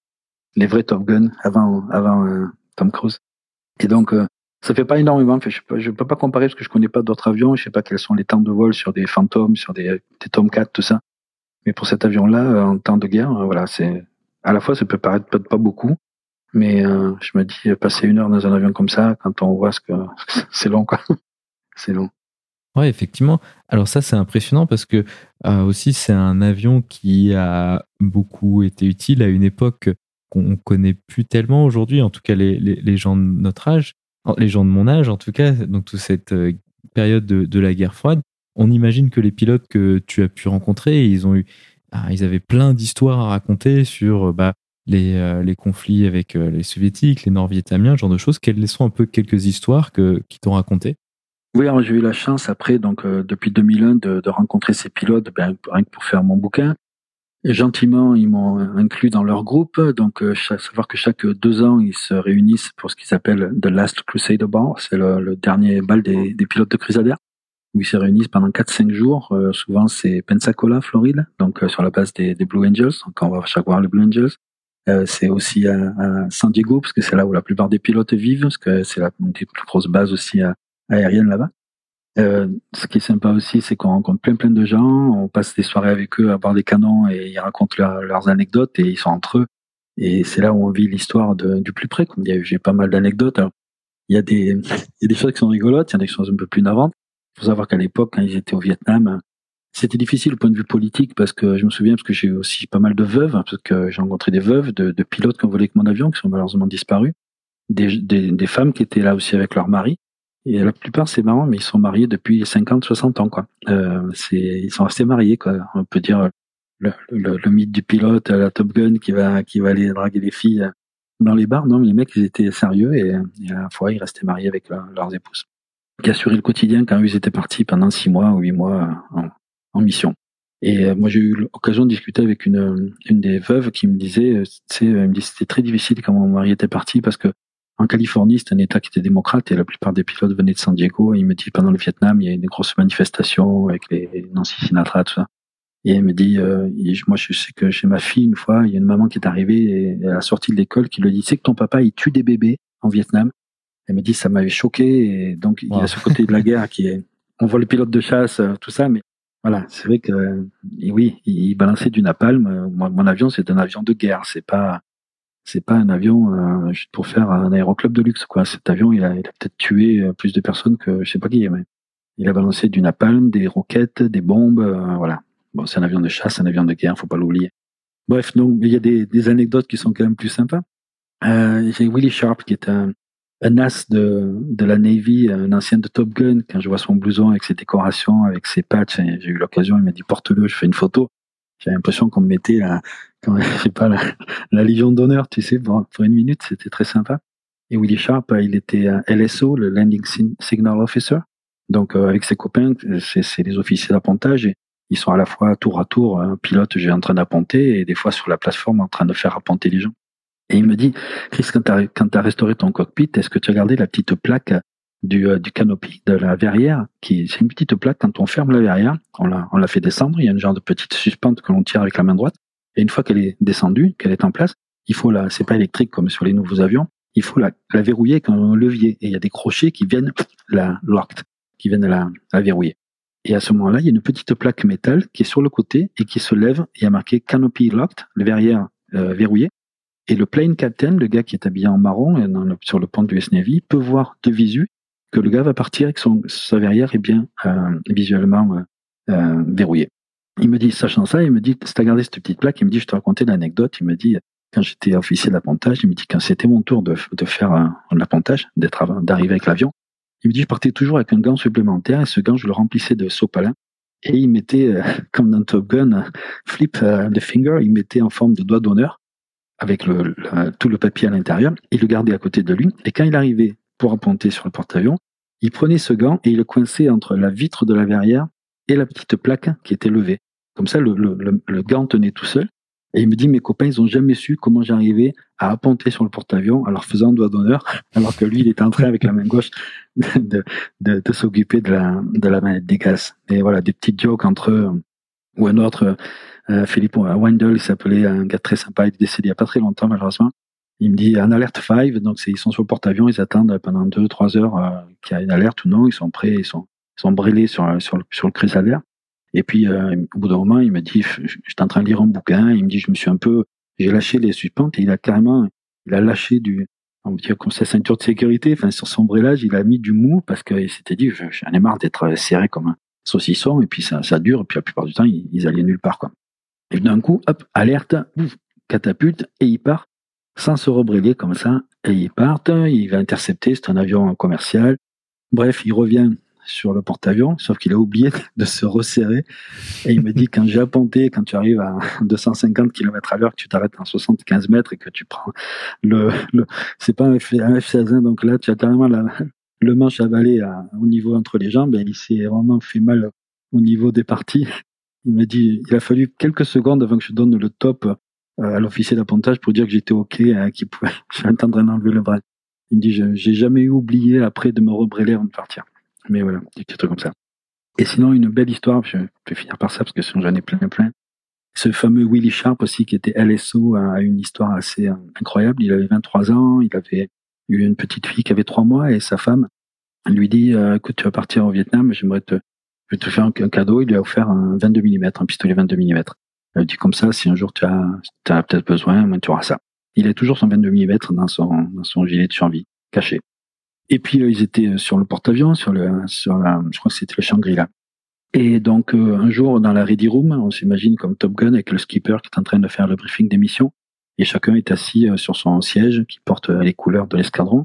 les vrais Top Gun avant avant Tom Cruise. Et donc ça fait pas énormément. je ne peux pas comparer parce que je connais pas d'autres avions. Je sais pas quels sont les temps de vol sur des Phantom, sur des, des Tomcat, tout ça. Mais pour cet avion-là, euh, en temps de guerre, euh, voilà, c'est à la fois ça peut paraître pas, pas beaucoup, mais euh, je me dis passer une heure dans un avion comme ça, quand on voit ce que [laughs] c'est long, quoi. [laughs] c'est long. Ouais, effectivement. Alors ça, c'est impressionnant parce que aussi c'est un avion qui a beaucoup été utile à une époque qu'on connaît plus tellement aujourd'hui, en tout cas les, gens de notre âge les gens de mon âge en tout cas, donc toute cette euh, période de, la guerre froide, on imagine que les pilotes que tu as pu rencontrer, ils ont eu, ah, ils avaient plein d'histoires à raconter sur euh, bah, les, euh, les, conflits avec les soviétiques, les nord-vietnamiens, genre de choses. Quelles sont un peu quelques histoires que, qui t'ont raconté? Oui, j'ai eu la chance après, donc depuis 2001, de, de rencontrer ces pilotes, ben, rien que pour faire mon bouquin gentiment, ils m'ont inclus dans leur groupe. Donc, euh, savoir que chaque deux ans, ils se réunissent pour ce qu'ils appellent The Last Crusader Ball. C'est le, dernier bal des, pilotes de Crusader, où ils se réunissent pendant 4-5 jours. Euh, souvent, c'est Pensacola, Floride, donc euh, sur la base des, Blue Angels. Donc, on va chaque voir les Blue Angels. c'est aussi à, San Diego, parce que c'est là où la plupart des pilotes vivent, parce que c'est la une des plus grosses bases aussi aériennes là-bas. Euh, ce qui est sympa aussi, c'est qu'on rencontre plein plein de gens, on passe des soirées avec eux à boire des canons et ils racontent leurs anecdotes et ils sont entre eux. Et c'est là où on vit l'histoire du plus près. J'ai pas mal d'anecdotes. Il y a des [laughs] des choses qui sont rigolotes, il y a qui sont un peu plus navantes. Il faut savoir qu'à l'époque, quand ils étaient au Vietnam, c'était difficile au point de vue politique parce que je me souviens parce que j'ai aussi pas mal de veuves parce que j'ai rencontré des veuves de, pilotes qui ont volé avec mon avion qui sont malheureusement disparus, des, des, des femmes qui étaient là aussi avec leur mari et la plupart, c'est marrant, mais ils sont mariés depuis 50, 60 ans, quoi. Euh, ils sont restés mariés, quoi. On peut dire le, le, le, mythe du pilote, la Top Gun qui va, qui va aller draguer les filles dans les bars. Non, mais les mecs, ils étaient sérieux et, et à la fois, ils restaient mariés avec leurs épouses. Qui assuraient le quotidien quand ils étaient partis pendant six mois ou huit mois en, en mission. Et euh, moi, j'ai eu l'occasion de discuter avec une, une des veuves qui me disait, euh, tu sais, elle me dit c'était très difficile quand mon mari était parti parce que en Californie, c'est un État qui était démocrate et la plupart des pilotes venaient de San Diego. il me dit pendant le Vietnam, il y a eu des grosses manifestations avec les Nancy Sinatra, tout ça. Et il me dit, euh, moi je sais que chez ma fille une fois, il y a une maman qui est arrivée et à la sortie de l'école qui lui dit, c'est que ton papa il tue des bébés en Vietnam. Elle me dit, ça m'avait choqué. Et donc il y a ce côté de la guerre qui est, on voit les pilotes de chasse, euh, tout ça, mais voilà, c'est vrai que oui, il balançait du napalm. Moi, mon avion, c'est un avion de guerre, c'est pas c'est pas un avion euh, juste pour faire un aéroclub de luxe quoi. Cet avion, il a, peut-être tué euh, plus de personnes que je sais pas qui, mais il a balancé du napalm, des roquettes, des bombes, euh, voilà. Bon, c'est un avion de chasse, un avion de guerre, faut pas l'oublier. Bref, donc il y a des, anecdotes qui sont quand même plus sympas. J'ai Willie Sharp qui est un, un as de, de la Navy, un ancien de Top Gun. Quand je vois son blouson avec ses décorations, avec ses patchs, j'ai eu l'occasion, il m'a dit porte-le, je fais une photo. J'ai l'impression qu'on me mettait quand, je sais pas, la, la Légion d'honneur, tu sais, pour, pour une minute, c'était très sympa. Et Willie Sharp, il était LSO, le Landing Signal Officer. Donc, euh, avec ses copains, c'est les officiers d'appontage. Ils sont à la fois tour à tour, un pilote, j'ai en train d'apponter, et des fois sur la plateforme en train de faire apponter les gens. Et il me dit, Chris, quand tu as, restauré ton cockpit, est-ce que tu as gardé la petite plaque du, euh, du canopy, de la verrière, qui c'est une petite plaque, quand on ferme la verrière, on la, on la fait descendre, il y a une genre de petite suspente que l'on tire avec la main droite, et une fois qu'elle est descendue, qu'elle est en place, il faut la, c'est pas électrique comme sur les nouveaux avions, il faut la, verrouiller avec un levier, et il y a des crochets qui viennent la locked, qui viennent la, verrouiller. Et à ce moment-là, il y a une petite plaque métal qui est sur le côté et qui se lève, et a marqué canopy locked, le verrière euh, verrouillé, Et le plane captain, le gars qui est habillé en marron sur le pont du S Navy, peut voir de visu que le gars va partir et que son, sa verrière est bien euh, visuellement euh, verrouillée. Il me dit, sachant ça, il me dit, si t'as gardé cette petite plaque, il me dit, je te racontais l'anecdote, il me dit, quand j'étais officier d'appontage, il me dit, quand c'était mon tour de, faire un, un appontage, d'arriver avec l'avion, il me dit, je partais toujours avec un gant supplémentaire et ce gant, je le remplissais de sopalin et il mettait, euh, [laughs] comme dans Top Gun, flip euh, the finger, il mettait en forme de doigt d'honneur avec tout le papier à l'intérieur. Il le gardait à côté de lui et quand il arrivait pour apponter sur le porte-avions, il prenait ce gant et il le coinçait entre la vitre de la verrière et la petite plaque qui était levée. Comme ça, le, gant tenait tout seul et il me dit, mes copains, ils ont jamais su comment j'arrivais à apponter sur le porte-avions en leur faisant doigt d'honneur, [laughs] alors que lui, il était en train avec la main gauche [laughs] de, s'occuper de la, de la des gaz. Et voilà, des petites jokes entre eux. Ou un autre, euh, Philippe Wendell, il s'appelait un gars très sympa, il est décédé il y a pas très longtemps, malheureusement. Il me dit, en alerte 5, donc ils sont sur le porte-avions, ils attendent pendant 2-3 heures euh, qu'il y a une alerte ou non, ils sont prêts, ils sont, brûlés sur, le, sur le crisalaire. Et puis, euh, au bout d'un moment, il me dit, j'étais en train de lire un bouquin, il me dit, je me suis un peu, j'ai lâché les suspentes et il a carrément, il a lâché du, on va dire comme sa ceinture de sécurité, enfin, sur son brélage, il a mis du mou parce qu'il s'était dit, j'en ai marre d'être serré comme un saucisson. Et puis ça, ça dure. Et puis la plupart du temps, ils, ils allaient nulle part. Et d'un coup, hop, alerte, ouf, catapulte et il part sans se rebréler comme ça. Et il part, il va intercepter, c'est un avion commercial. Bref, il revient sur le porte-avions, sauf qu'il a oublié de se resserrer. Et il me dit, quand j'ai apponté, quand tu arrives à 250 km à l'heure, que tu t'arrêtes en 75 mètres et que tu prends le, le c'est pas un, F, 16 1 donc là, tu as carrément le manche avalé à, au niveau entre les jambes, il s'est vraiment fait mal au niveau des parties. Il m'a dit, il a fallu quelques secondes avant que je donne le top euh, à l'officier d'appontage pour dire que j'étais OK, hein, qu'il pouvait, [laughs] j'ai train d'enlever le bras. Il me dit, j'ai jamais oublié après de me rebréler avant de partir. Mais voilà, des petits trucs comme ça. Et sinon, une belle histoire, je vais finir par ça parce que sinon j'en ai plein, plein. Ce fameux Willie Sharp aussi, qui était LSO, a une histoire assez euh, incroyable. Il avait 23 ans, il avait eu une petite fille qui avait 3 mois et sa femme lui dit, euh, écoute, tu vas partir au Vietnam, j'aimerais te, je vais te faire un, cadeau. Il lui a offert un 22 mm, un pistolet 22 mm. Elle dit comme ça, si un jour tu as, as peut-être besoin, tu auras ça. Il a toujours son 22 mm dans son, dans son gilet de survie, caché. Et puis euh, ils étaient euh, sur le porte-avions, sur le, sur la, je crois que c'était le Shangri-La. Et donc euh, un jour dans la ready room, on s'imagine comme Top Gun avec le skipper qui est en train de faire le briefing d'émission, et chacun est assis sur son siège qui porte les couleurs de l'escadron.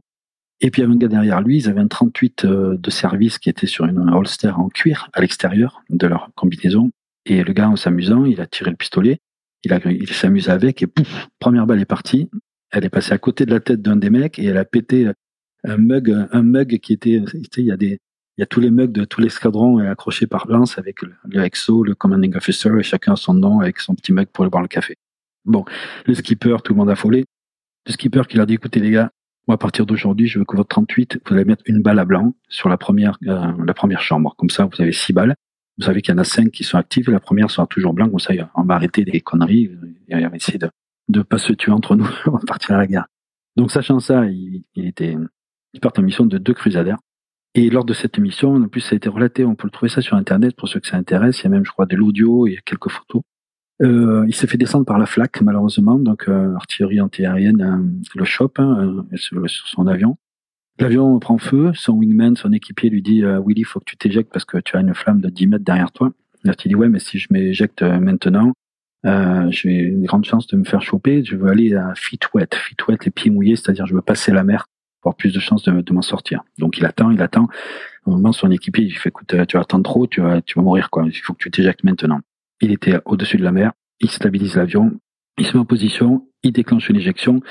Et puis il y avait un gars derrière lui, ils avaient un 38 de service qui était sur une holster en cuir à l'extérieur de leur combinaison. Et le gars, en s'amusant, il a tiré le pistolet, il, il s'amuse avec, et pouf, première balle est partie. Elle est passée à côté de la tête d'un des mecs et elle a pété un mug, un mug qui était, il y a des, il y a tous les mugs de tous les escadrons accrochés par lance avec le, le EXO, le commanding officer et chacun son nom avec son petit mug pour aller boire le café. Bon, le skipper, tout le monde a affolé. Le skipper qui leur dit, écoutez les gars, moi à partir d'aujourd'hui, je veux que votre 38, vous allez mettre une balle à blanc sur la première, euh, la première chambre. Comme ça, vous avez six balles. Vous savez qu'il y en a cinq qui sont actives. La première sera toujours blanche. Comme ça, on va arrêter des conneries et on va essayer de ne pas se tuer entre nous. [laughs] on va partir à la guerre. Donc, sachant ça, il, il était ils partent en mission de deux crusaders. Et lors de cette mission, en plus, ça a été relaté, on peut le trouver ça sur Internet pour ceux que ça intéresse. Il y a même, je crois, de l'audio, il y a quelques photos. Euh, il s'est fait descendre par la FLAC, malheureusement, donc euh, artillerie antiaérienne, euh, le CHOP, hein, euh, sur, son avion. L'avion prend feu, son wingman, son équipier lui dit euh, Willy, il faut que tu t'éjectes parce que tu as une flamme de 10 mètres derrière toi. Là, il dit ouais, mais si je m'éjecte maintenant, j'ai une grande chance de me faire choper. Je veux aller à feet wet, feet wet, les pieds mouillés, c'est-à-dire je veux passer la mer plus de chances de, m'en sortir. Donc il attend, il attend. Au moment, son équipier, il fait, écoute, tu vas attendre trop, tu vas, tu mourir, quoi. Il faut que tu t'éjectes maintenant. Il était au-dessus de la mer, il stabilise l'avion, il se met en position, il déclenche une éjection.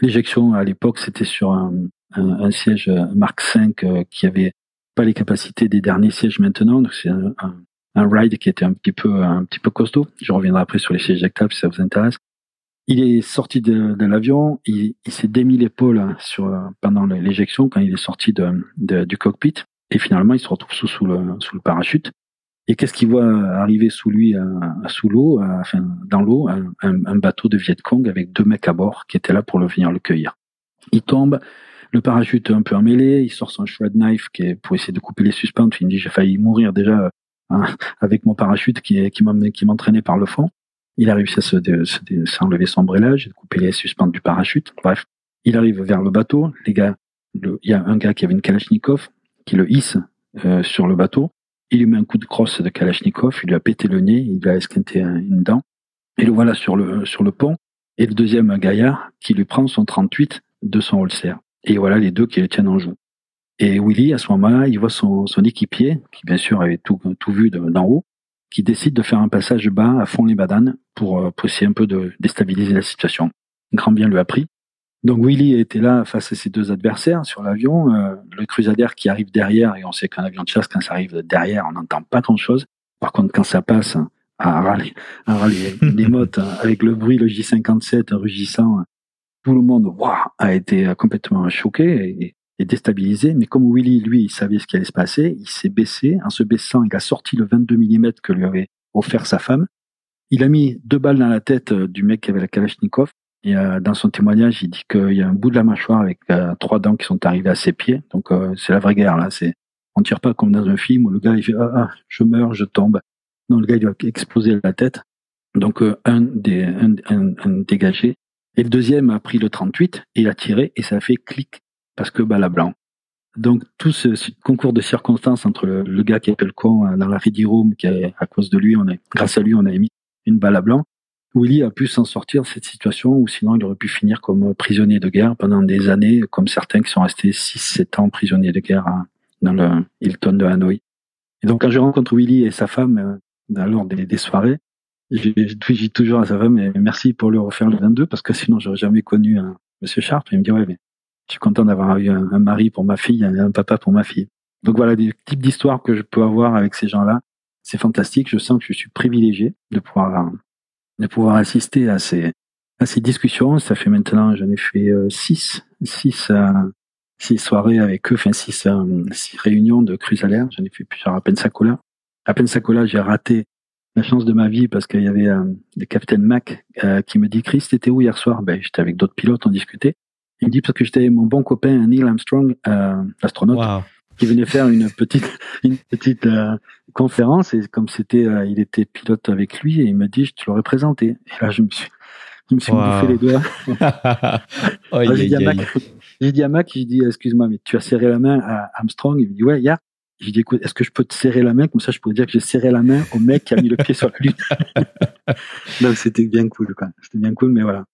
L'éjection, à l'époque, c'était sur un, siège Mark V euh, qui avait pas les capacités des derniers sièges maintenant. Donc c'est un, un, ride qui était un petit peu, un petit peu costaud. Je reviendrai après sur les sièges éjectables si ça vous intéresse. Il est sorti de, l'avion, il, s'est démis l'épaule pendant l'éjection quand il est sorti du cockpit et finalement il se retrouve sous, le, parachute. Et qu'est-ce qu'il voit arriver sous lui, à sous l'eau, enfin dans l'eau, un, bateau de Viet Cong avec deux mecs à bord qui étaient là pour le venir le cueillir. Il tombe, le parachute est un peu emmêlé, il sort son shred knife qui est pour essayer de couper les suspentes. Il me dit j'ai failli mourir déjà hein, [laughs] avec mon parachute qui m'entraînait par le fond. Il a réussi à se, se, enlever son brelage, couper les suspentes du parachute. Bref, il arrive vers le bateau. Les gars, il y a un gars qui avait une Kalachnikov qui le hisse euh, sur le bateau. Il lui met un coup de crosse de Kalachnikov, il lui a pété le nez, il lui a esquinté une dent. Et le voilà sur le, sur le pont. Et le deuxième, gaillard, qui lui prend son 38 de son holster. Et voilà les deux qui le tiennent en joue. Et Willy, à ce moment-là, il voit son, son équipier, qui bien sûr avait tout, tout vu d'en haut, qui décide de faire un passage bas à fond les badanes pour, euh, pour essayer un peu de déstabiliser la situation. Grand bien lui a pris. Donc Willy était là face à ses deux adversaires sur l'avion. Euh, le Crusader qui arrive derrière, et on sait qu'un avion de chasse, quand ça arrive derrière, on n'entend pas grand-chose. Par contre, quand ça passe à râler, à râler [laughs] les mottes, avec le bruit, le J57 rugissant, tout le monde a été complètement choqué et, et déstabilisé. Mais comme Willy, lui, il savait ce qui allait se passer, il s'est baissé. En se baissant, il a sorti le 22 mm que lui avait offert sa femme. Il a mis deux balles dans la tête euh, du mec qui avait la Kalachnikov. Et euh, dans son témoignage, il dit qu'il y a un bout de la mâchoire avec euh, trois dents qui sont arrivées à ses pieds. Donc c'est la vraie guerre là. C'est on tire pas comme dans un film où le gars il fait ah, ah je meurs, je tombe. Non, le gars il va exploser la tête. Donc un des un, un dégagé. Et le deuxième a pris le 38 et il a tiré et ça a fait clic parce que balle à blanc. Donc tout ce, concours de circonstances entre le, gars qui appelle le con euh, dans la ready room, qui est à cause de lui, on a, grâce à lui, on a émis une balle à blanc. Willy a pu s'en sortir de cette situation, ou sinon il aurait pu finir comme prisonnier de guerre pendant des années, comme certains qui sont restés 6-7 ans prisonniers de guerre hein, dans le Hilton de Hanoï. Et donc quand je rencontre Willy et sa femme euh, lors des, des soirées, j'ai toujours à sa femme merci pour lui refaire le 22 parce que sinon j'aurais jamais connu un Monsieur Sharp. il me dit ouais mais je suis content d'avoir eu un, mari pour ma fille et un papa pour ma fille. Donc voilà des types d'histoires que je peux avoir avec ces gens-là. C'est fantastique. Je sens que je suis privilégié de pouvoir de pouvoir assister à ces à ces discussions. Ça fait maintenant, j'en ai fait euh, six six euh, six soirées avec eux, enfin six euh, six réunions de Crusader. J'en ai fait plusieurs à Pensacola. À Pensacola, j'ai raté la chance de ma vie parce qu'il y avait le capitaine Mac qui me dit Chris, t'étais où hier soir? Ben j'étais avec d'autres pilotes, on discutait. Il me dit parce que j'étais mon bon copain Neil Armstrong, euh, astronaute, qui venait faire une petite [laughs] une petite euh, conférence et comme c'était euh, il était pilote avec lui et il m'a dit je te l'aurais présenté. Et là je me suis je me suis bouffé les doigts. [laughs] j'ai dit, dit, à Mac, j'ai dit excuse-moi mais tu as serré la main à Armstrong? Il me dit ouais hier. J'ai dit écoute est-ce que je peux te serrer la main? Comme ça je pourrais dire que j'ai serré la main au mec qui a mis le pied sur la lune. [laughs] Donc c'était bien cool quoi. C'était bien cool mais voilà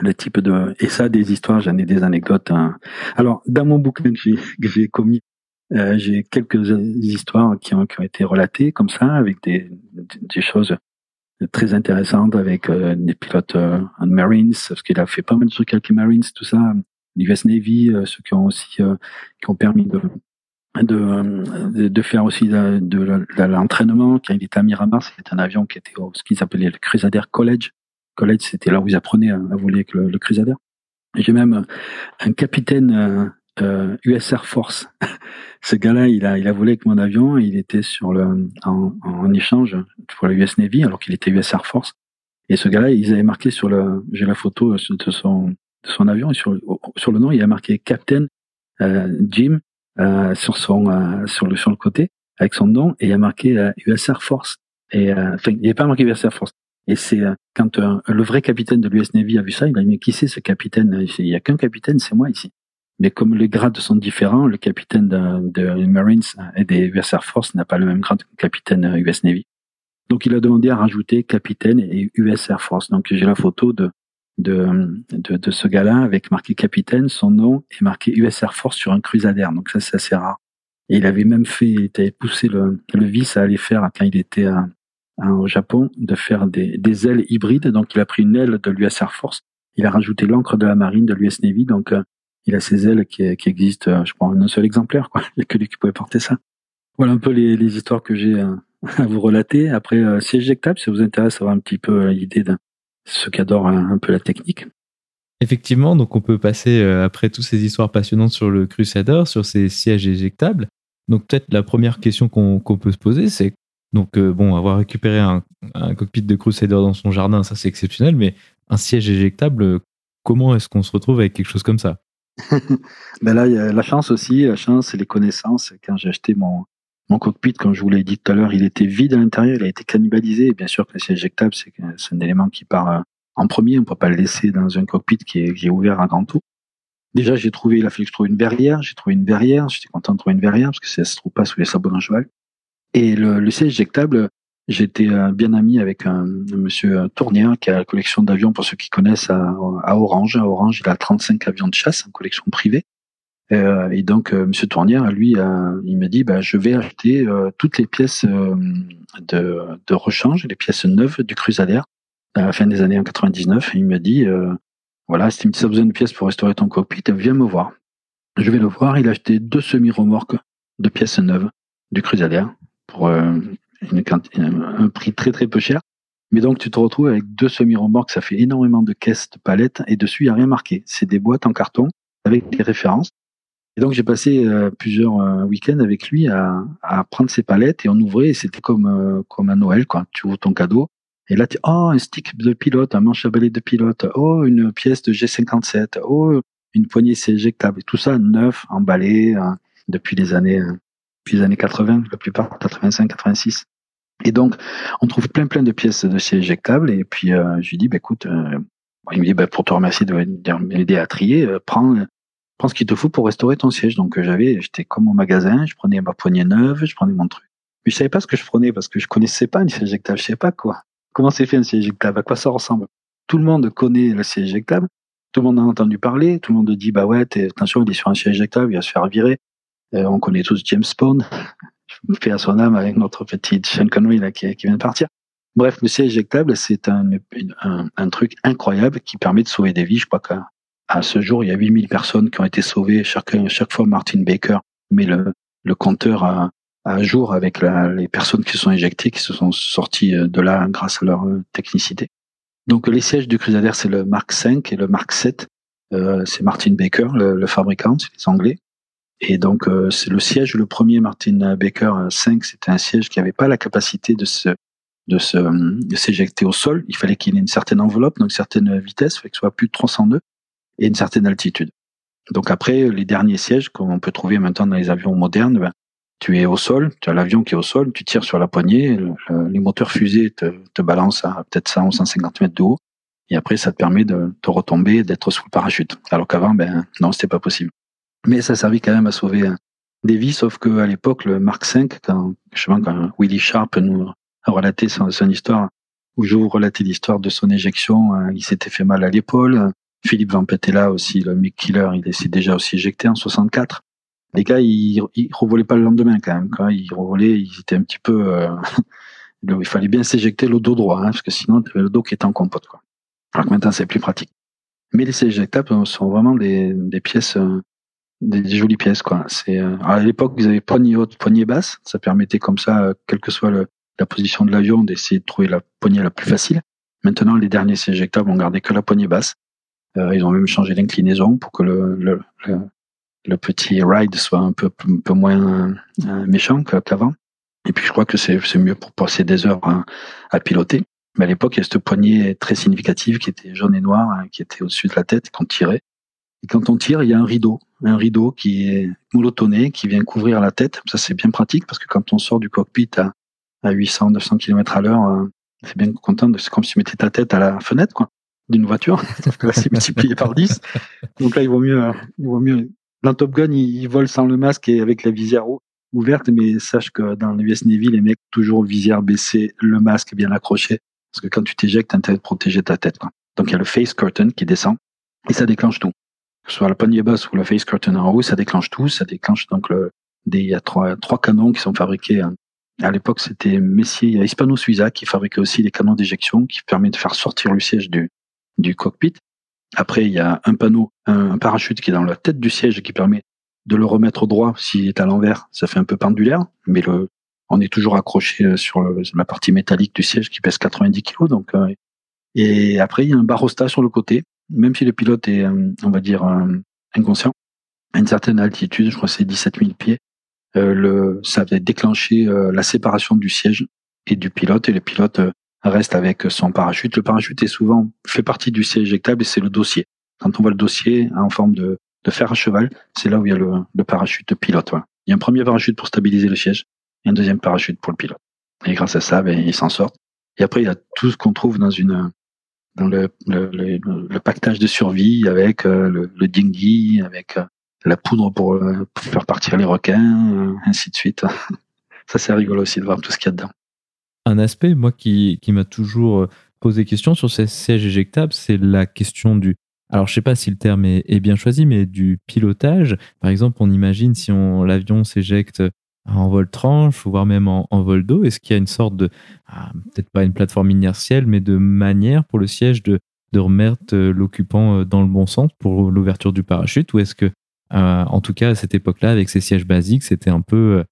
le type de et ça des histoires j'en ai des anecdotes hein. alors dans mon bouquin que j'ai commis euh, j'ai quelques histoires qui ont, qui ont été relatées comme ça avec des des choses très intéressantes avec euh, des pilotes euh, Marines parce qu'il a fait pas mal de trucs avec les Marines tout ça l'US Navy euh, ceux qui ont aussi qui ont permis de de, de faire aussi de, de l'entraînement quand il était à Miramar c'était un avion qui était au ce qu'ils appelaient le Crusader College collège, c'était là où ils apprenaient à, voler avec le, Crusader. J'ai même un capitaine euh, US euh, Air Force. [laughs] Ce gars-là, il a, il a volé avec mon avion. il était sur le, en, en échange pour la US Navy, alors qu'il était US Air Force. Et ce gars-là, ils avaient marqué sur le, j'ai la photo de son, de son avion et sur, sur le nom, il a marqué Captain euh, Jim euh, sur son, euh, sur le, sur le côté avec son nom et il a marqué US Air Force. Et enfin, il n'est pas marqué US Air Force. Et c'est euh, quand euh, le vrai capitaine de l'US Navy a vu ça, il a dit mais qui c'est ce capitaine Il n'y a qu'un capitaine, c'est moi ici. Mais comme les grades sont différents, le capitaine de, Marines et des US Air Force n'a pas le même grade que le capitaine US Navy. Donc il a demandé à rajouter capitaine et US Air Force. Donc j'ai la photo de de, de, de ce gars-là avec marqué capitaine, son nom est marqué US Air Force sur un Crusader. Donc ça c'est assez rare. Et il avait même fait, il avait poussé le, le vice à aller faire quand il était à, Hein, au Japon de faire des, ailes hybrides. Donc il a pris une aile de l'US Air Force, il a rajouté l'encre de la marine de l'US Navy. Donc euh, il a ces ailes qui, existent, euh, je crois, en un seul exemplaire. [laughs] Il n'y a que lui qui pouvait porter ça. Voilà un peu les, histoires que j'ai euh, [laughs] à vous relater. Après, c'est éjectable, si ça vous intéresse avoir un petit peu l'idée de ceux qui adorent un, peu la technique. Effectivement, donc on peut passer après toutes ces histoires passionnantes sur le Crusader, sur ces sièges éjectables. Donc peut-être la première question qu'on peut se poser, c'est donc, euh, bon, avoir récupéré un, cockpit de Crusader dans son jardin, ça c'est exceptionnel, mais un siège éjectable, comment est-ce qu'on se retrouve avec quelque chose comme ça? [laughs] Ben Là, la chance aussi, la chance et les connaissances. Quand j'ai acheté mon, cockpit, comme je vous l'ai dit tout à l'heure, il était vide à l'intérieur, il a été cannibalisé. Bien sûr que le siège éjectable, c'est un élément qui part euh, en premier. On ne peut pas le laisser dans un cockpit qui est, qui est ouvert à grand tour. Déjà, j'ai trouvé, il a fallu que je trouve une verrière. J'ai trouvé une verrière. J'étais content de trouver une verrière parce que ça se trouve pas sous les sabots d'un cheval. Et le, le siège éjectable, j'étais euh, bien ami avec un, monsieur Tournier qui a la collection d'avions, pour ceux qui connaissent, à, à Orange. À Orange, il a 35 avions de chasse, en collection privée. Euh, et donc, euh, Monsieur Tournière, lui, il m'a dit, bah, je vais acheter euh, toutes les pièces de, de rechange, les pièces neuves du Crusader à la fin des années 99. Et il m'a dit, voilà, si tu as besoin de pièces pour restaurer ton cockpit, viens me voir. Je vais le voir. Il a acheté deux semi-remorques de pièces neuves du Crusader une, un prix très très peu cher. Mais donc tu te retrouves avec deux semi-remorques, ça fait énormément de caisses de palettes et dessus il n'y a rien marqué. C'est des boîtes en carton avec des références. Et donc j'ai passé euh, plusieurs euh, week-ends avec lui à, à, prendre ses palettes et on ouvrait et c'était comme euh, comme à Noël quoi. Tu ouvres ton cadeau et là tu oh un stick de pilote, un manche à balai de pilote, oh une pièce de G57, oh une poignée c'est éjectable tout ça neuf, emballé depuis les années depuis les années 80, la plupart 85, 86. Et donc on trouve plein plein de pièces de siège éjectable et puis je lui dis bah écoute il me dit bah, pour te remercier de m'aider à trier, prends prends ce qu'il te faut pour restaurer ton siège. Donc euh, j'avais, j'étais comme au magasin, je prenais ma poignée neuve, je prenais mon truc. Mais je savais pas ce que je prenais parce que je connaissais pas un siège éjectable, je sais pas quoi. Comment c'est fait un siège éjectable, à quoi ça ressemble? Tout le monde connaît le siège éjectable, tout le monde a entendu parler, tout le monde dit bah ouais, attention, il est sur un siège éjectable, il va se faire virer. Euh, on connaît tous James Bond, fais à son âme avec notre petite Sean Connery là qui, qui vient de partir. Bref, le siège éjectable, c'est un, un, un, truc incroyable qui permet de sauver des vies. Je crois que à ce jour, il y a 8000 personnes qui ont été sauvées. Chaque, chaque fois, Martin Baker met le, le compteur à, à jour avec la, les personnes qui sont éjectées, qui se sont sorties euh, de là grâce à leur euh, technicité. Donc les sièges du Crusader, c'est le Mark 5 et le Mark 7. Euh, c'est Martin Baker, le, le fabricant, c'est les Anglais. Et donc euh, c'est le siège, le premier Martin Baker 5, c'était un siège qui n'avait pas la capacité de se de se de s'éjecter au sol. Il fallait qu'il ait une certaine enveloppe, donc une certaine vitesse, fait que ce soit plus de 302 et une certaine altitude. Donc après, les derniers sièges qu'on peut trouver maintenant dans les avions modernes, ben, tu es au sol, tu as l'avion qui est au sol, tu tires sur la poignée, les moteurs fusées te, te balancent à peut-être 100 ou 150 mètres de haut, et après ça te permet de te retomber, d'être sous le parachute. Alors qu'avant, ben non, c'était pas possible. Mais ça servait quand même à sauver des vies, sauf que à l'époque, le Mark V, quand, quand Willie Sharp nous a relaté son, histoire, où je vous relatais l'histoire de son éjection, hein, il s'était fait mal à l'épaule, Philippe Van Petella aussi, le Mick Killer, il s'est déjà aussi éjecté en 64. Les gars, ils, ils revolaient pas le lendemain quand même. Quand ils revolaient, ils étaient un petit peu. Euh, [laughs] il fallait bien s'éjecter le dos droit, hein, parce que sinon, tu le dos qui était en compote. Quoi. Alors que maintenant, c'est plus pratique. Mais les éjectables sont vraiment des, des pièces, euh, des, jolies pièces. Quoi. C'est, euh, à l'époque, vous avez poignée haute, poignée basse. Ça permettait comme ça, quelle que soit le, la position de l'avion, d'essayer de trouver la poignée la plus facile. Maintenant, les derniers éjectables ont gardé que la poignée basse. Euh, ils ont même changé l'inclinaison pour que le, le, le, petit ride soit un peu, un peu moins euh, méchant qu'avant. Et puis je crois que c'est mieux pour passer des heures à, à, piloter. Mais à l'époque, il y a cette poignée très significative qui était jaune et noire, hein, qui était au-dessus de la tête qu'on tirait. Et quand on tire, il y a un rideau, un rideau qui est monotoné, qui vient couvrir la tête. Ça, c'est bien pratique parce que quand on sort du cockpit à, à 800, 900 km à l'heure, euh, c'est bien content. C'est comme si tu mettais ta tête à la fenêtre, quoi d'une voiture, [laughs] là c'est multiplié par 10. Donc là il vaut mieux, il vaut mieux. Dans Top Gun, il, vole sans le masque et avec la visière ouverte, mais sache que dans les US Navy, les mecs toujours visière baissée, le masque bien accroché, parce que quand tu t'éjectes, t'as intérêt de protéger ta tête. Quoi. Donc il y a le face curtain qui descend et ça déclenche tout. Que ce soit la poignée basse ou le face curtain en haut, ça déclenche tout. Ça déclenche donc le, des, il y a trois, canons qui sont fabriqués. Hein. À l'époque, c'était Messier, il y a Hispano Suiza qui fabriquait aussi les canons d'éjection qui permet de faire sortir le siège du, du cockpit. Après, il y a un panneau, un parachute qui est dans la tête du siège qui permet de le remettre droit s'il est à l'envers. Ça fait un peu pendulaire, mais le, on est toujours accroché euh, sur la partie métallique du siège qui pèse 90 kg. Donc, euh, et après, il y a un barosta sur le côté. Même si le pilote est, euh, on va dire, inconscient, à une certaine altitude, je crois que c'est 17 000 pieds, le, ça va déclencher la séparation du siège et du pilote. Et le pilote reste avec son parachute. Le parachute est souvent fait partie du siège éjectable et c'est le dossier. Quand on voit le dossier en forme de, fer à cheval, c'est là où il y a le, parachute pilote. Il y a un premier parachute pour stabiliser le siège et un deuxième parachute pour le pilote. Et grâce à ça, ben, ils s'en sortent. Et après, il y a tout ce qu'on trouve dans une dans le, le, pactage de survie avec euh, le, le dinghy, avec euh, la poudre pour, euh, pour, faire partir les requins, ainsi de suite. [laughs] ça, c'est rigolo aussi de voir tout ce qu'il y a dedans. Un aspect, moi, qui, qui m'a toujours posé question sur ces sièges éjectables, c'est la question du. Alors, je sais pas si le terme est, bien choisi, mais du pilotage. Par exemple, on imagine si on l'avion s'éjecte en vol tranche, voire même en, vol d'eau Est-ce qu'il y a une sorte de, ah, peut-être pas une plateforme inertielle, mais de manière pour le siège de, de remettre euh, l'occupant euh, dans le bon sens pour l'ouverture du parachute? Ou est-ce que, euh, en tout cas, à cette époque-là, avec ces sièges basiques, c'était un peu,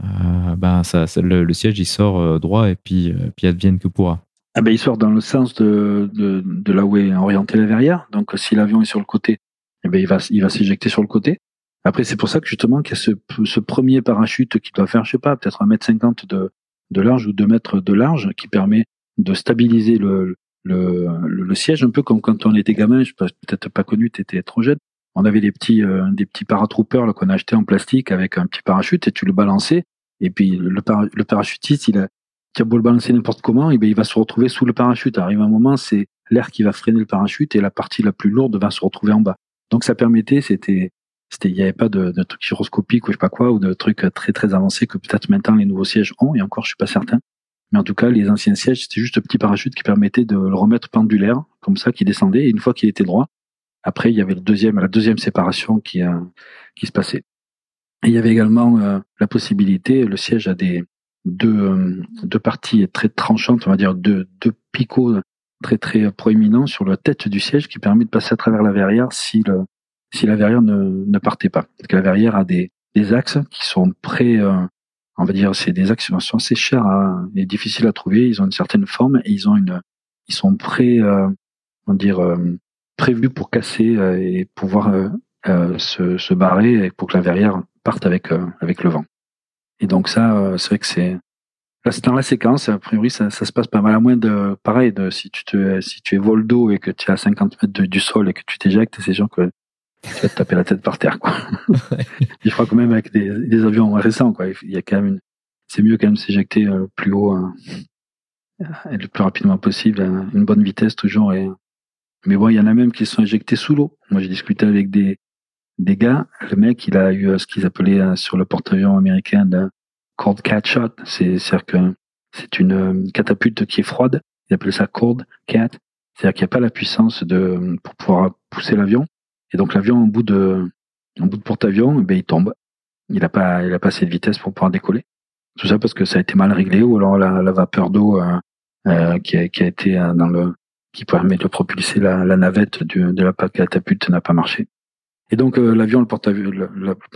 ben, le, siège il sort droit et puis, puis advienne que pourra ah ben, il sort dans le sens de, de, de là où est orienté la verrière. Donc, si l'avion est sur le côté, eh ben, il va, il va s'éjecter sur le côté. Après, c'est pour ça que justement qu'il y a ce, premier parachute qui doit faire, je sais pas, peut-être un mètre cinquante de, de large ou deux mètres de large, qui permet de stabiliser le, le, siège, un peu comme quand on était gamin, je peut-être pas connu, tu étais trop jeune. On avait des petits, euh, des petits paratroopers qu'on achetait en plastique avec un petit parachute et tu le balançais. Et puis le, parachutiste, il a, qui a beau le balancer n'importe comment, et ben il va se retrouver sous le parachute. Arrive un moment, c'est l'air qui va freiner le parachute et la partie la plus lourde va se retrouver en bas. Donc ça permettait, c'était c'était, il n'y avait pas de, de trucs gyroscopiques ou je sais pas quoi, ou de trucs très très avancés que peut-être maintenant les nouveaux sièges ont, et encore je suis pas certain. Mais en tout cas, les anciens sièges, c'était juste un petit parachute qui permettait de le remettre pendulaire, comme ça, qui descendait, et une fois qu'il était droit, après, il y avait le deuxième, la deuxième séparation qui, euh, qui se passait. Il y avait également euh, la possibilité, le siège a des deux, euh, deux parties très tranchantes, on va dire deux, deux picots très très proéminents sur la tête du siège qui permet de passer à travers la verrière si le, si la verrière ne, ne partait pas. Parce que la verrière a des, des axes qui sont prêts, euh, on va dire, c'est des axes qui sont assez chers et difficiles à trouver. Ils ont une certaine forme et ils ont une, ils sont prêts, euh, on va dire, euh, prévus pour casser euh, et pouvoir se, se barrer pour que la verrière parte avec avec le vent. Et donc ça, c'est vrai que c'est Là, c'est dans la séquence, a priori, ça, ça, se passe pas mal. À moins de, pareil, de, si tu te, si tu es vol d'eau et que tu es à 50 mètres du sol et que tu t'éjectes, c'est sûr que tu vas te taper la tête par terre, quoi. je crois que même avec des, des, avions récents, quoi, il y a quand même une, c'est mieux quand même s'éjecter euh, plus haut hein, et le plus rapidement possible, à une bonne vitesse toujours. Et, mais bon, il y en a même qui sont éjectés sous l'eau. Moi, j'ai discuté avec des, des gars. Le mec, il a eu euh, ce qu'ils appelaient euh, sur le porte-avions américain de cold cat shot. C'est, c'est-à-dire que c'est une catapulte qui est froide. Ils appellent ça cold cat. C'est-à-dire qu'il n'y a pas la puissance de, pour pouvoir pousser l'avion. Et donc l'avion en bout de bout de porte-avions, eh il tombe. Il a pas il a pas assez de vitesse pour pouvoir décoller. Tout ça parce que ça a été mal réglé ou alors la, vapeur d'eau euh, euh, qui, a, qui a été euh, dans le qui permet de propulser la, navette de la catapulte n'a pas marché. Et donc l'avion, le porte-avions,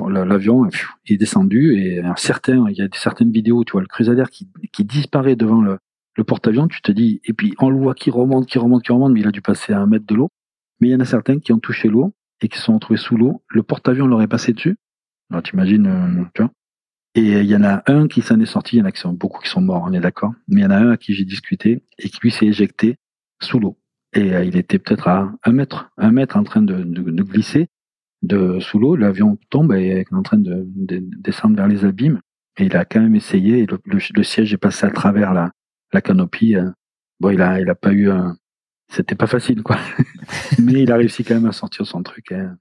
l'avion est descendu et un certain, il y a certaines vidéos, tu vois le Crusader qui, qui disparaît devant le, le porte-avions, tu te dis, et puis on le voit qui remonte, qui remonte, qui remonte, mais il a dû passer à un mètre de l'eau. Mais il y en a certains qui ont touché l'eau et qui se sont retrouvés sous l'eau. Le porte-avions leur est passé dessus. Alors t'imagines, euh, tu vois. Et il y en a un qui s'en est sorti, il y en a beaucoup qui sont morts, on est d'accord. Mais il y en a un à qui j'ai discuté et qui lui s'est éjecté sous l'eau. Et euh, il était peut-être à un mètre, un mètre en train de, glisser de sous l'eau. L'avion tombe et est en train de, descendre vers les abîmes. Et il a quand même essayé. Et le, siège est passé à travers la, canopie. Euh. Bon, il a, il a pas eu un, c'était pas facile, quoi. [laughs] Mais il a réussi quand même à sortir son truc, hein.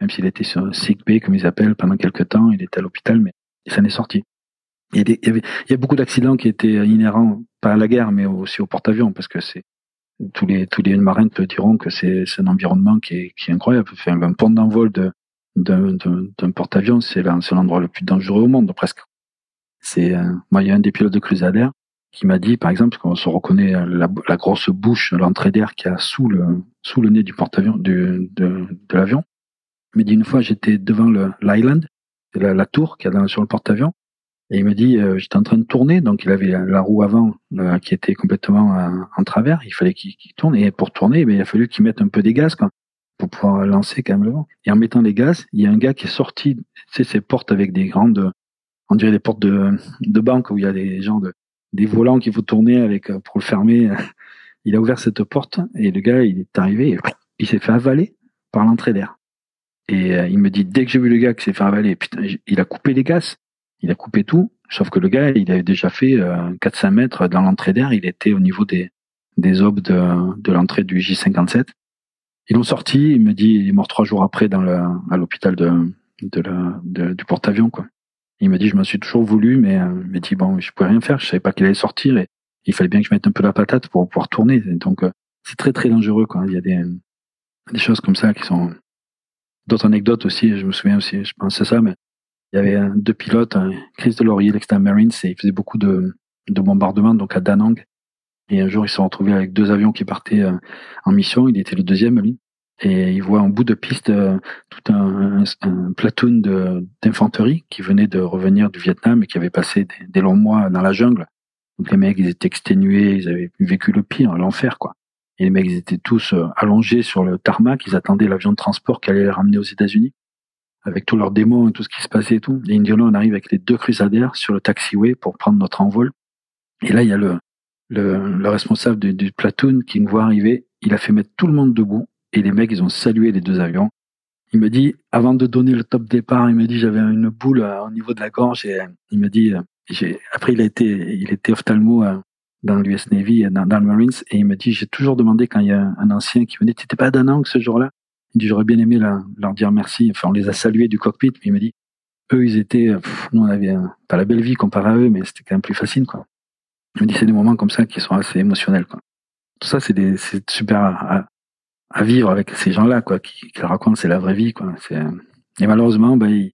même s'il était sur sick bay, comme ils appellent, pendant quelques temps. Il était à l'hôpital, mais il s'en est sorti. Il y, a il y a beaucoup d'accidents qui étaient inhérents, pas à la guerre, mais aussi au porte-avions, parce que c'est tous les tous les marins te diront que c'est un environnement qui est, qui est incroyable. Enfin, un pont d'envol de d'un porte-avions, c'est l'endroit le plus dangereux au monde, presque. C'est euh, moi, il y a un des pilotes de Crusader qui m'a dit, par exemple, qu'on se reconnaît la, grosse bouche, l'entrée d'air qu'il y a sous le, sous le nez du porte-avions, de, l'avion. Il m'a dit une fois, j'étais devant l'island, la, tour qu'il y a sur le porte-avions, et il me dit, euh, j'étais en train de tourner, donc il avait la, roue avant euh, qui était complètement euh, en travers, il fallait qu'il tourne, et pour tourner, ben, il a fallu qu'il mette un peu des gaz, quoi, pour pouvoir lancer quand même le vent. Et en mettant les gaz, il y a un gars qui est sorti, sais, ces portes avec des grandes, on dirait des portes de, de banque où il y a des gens de, des volants qu'il faut tourner avec euh, pour le fermer. [laughs] Il a ouvert cette porte et le gars, il est arrivé, et il s'est fait avaler par l'entrée d'air. Et euh, il me dit, dès que j'ai vu le gars qui s'est fait avaler, il a coupé les gaz, il a coupé tout, Sauf que le gars, il avait déjà fait 400 mètres dans l'entrée d'air. Il était au niveau des, des aubes de, l'entrée du J57. Ils l'ont sorti. Il me dit, il est mort trois jours après à l'hôpital de, du porte-avions, quoi. Il me dit, je m'en suis toujours voulu, mais euh, il m'a dit, bon, je pouvais rien faire. Je savais pas qu'il allait sortir et il fallait bien que je mette un peu la patate pour pouvoir tourner. Donc, euh, c'est très, très dangereux, quoi. Il y a des, des choses comme ça qui sont, d'autres anecdotes aussi. Je me souviens aussi, je pense à ça, mais il y avait deux pilotes, Chris Delorier, l'extreme Marines, et il faisait beaucoup de, de bombardements, donc à Danang. Et un jour, ils se sont retrouvés avec deux avions qui partaient euh, en mission. Il était le deuxième, lui. Et il voit en bout de piste euh, tout un, un, platoon d'infanterie qui venait de revenir du Vietnam et qui avait passé des, longs mois dans la jungle. Donc les mecs, ils étaient exténués, ils avaient vécu le pire, l'enfer, quoi. Et les mecs, ils étaient tous euh, allongés sur le tarmac, ils attendaient l'avion de transport qui allait les ramener aux États-Unis, avec tous leurs démons et tout ce qui se passait et tout. Et Indiana, on arrive avec les deux crusaders sur le taxiway pour prendre notre envol. Et là, il y a le, le, le responsable du, du platoon qui nous voit arriver. Il a fait mettre tout le monde debout et les mecs, ils ont salué les deux avions. Il me dit, avant de donner le top départ, il me dit, j'avais une boule euh, au niveau de la gorge et euh, il me dit, euh, après il a été, il était ophtalmo dans l'US Navy, dans, dans, le Marines, et il me dit, j'ai toujours demandé quand il y a un ancien qui me dit, t'étais pas à Danang ce jour-là? Il dit, j'aurais bien aimé leur, dire merci. Enfin, on les a salués du cockpit, mais il me dit, eux, ils étaient, nous, on avait pas la belle vie comparé à eux, mais c'était quand même plus facile, quoi. Il me dit, c'est des moments comme ça qui sont assez émotionnels. Tout ça, c'est super à vivre avec ces gens-là, quoi, qui, qui racontent c'est la vraie vie, quoi. Et malheureusement, ben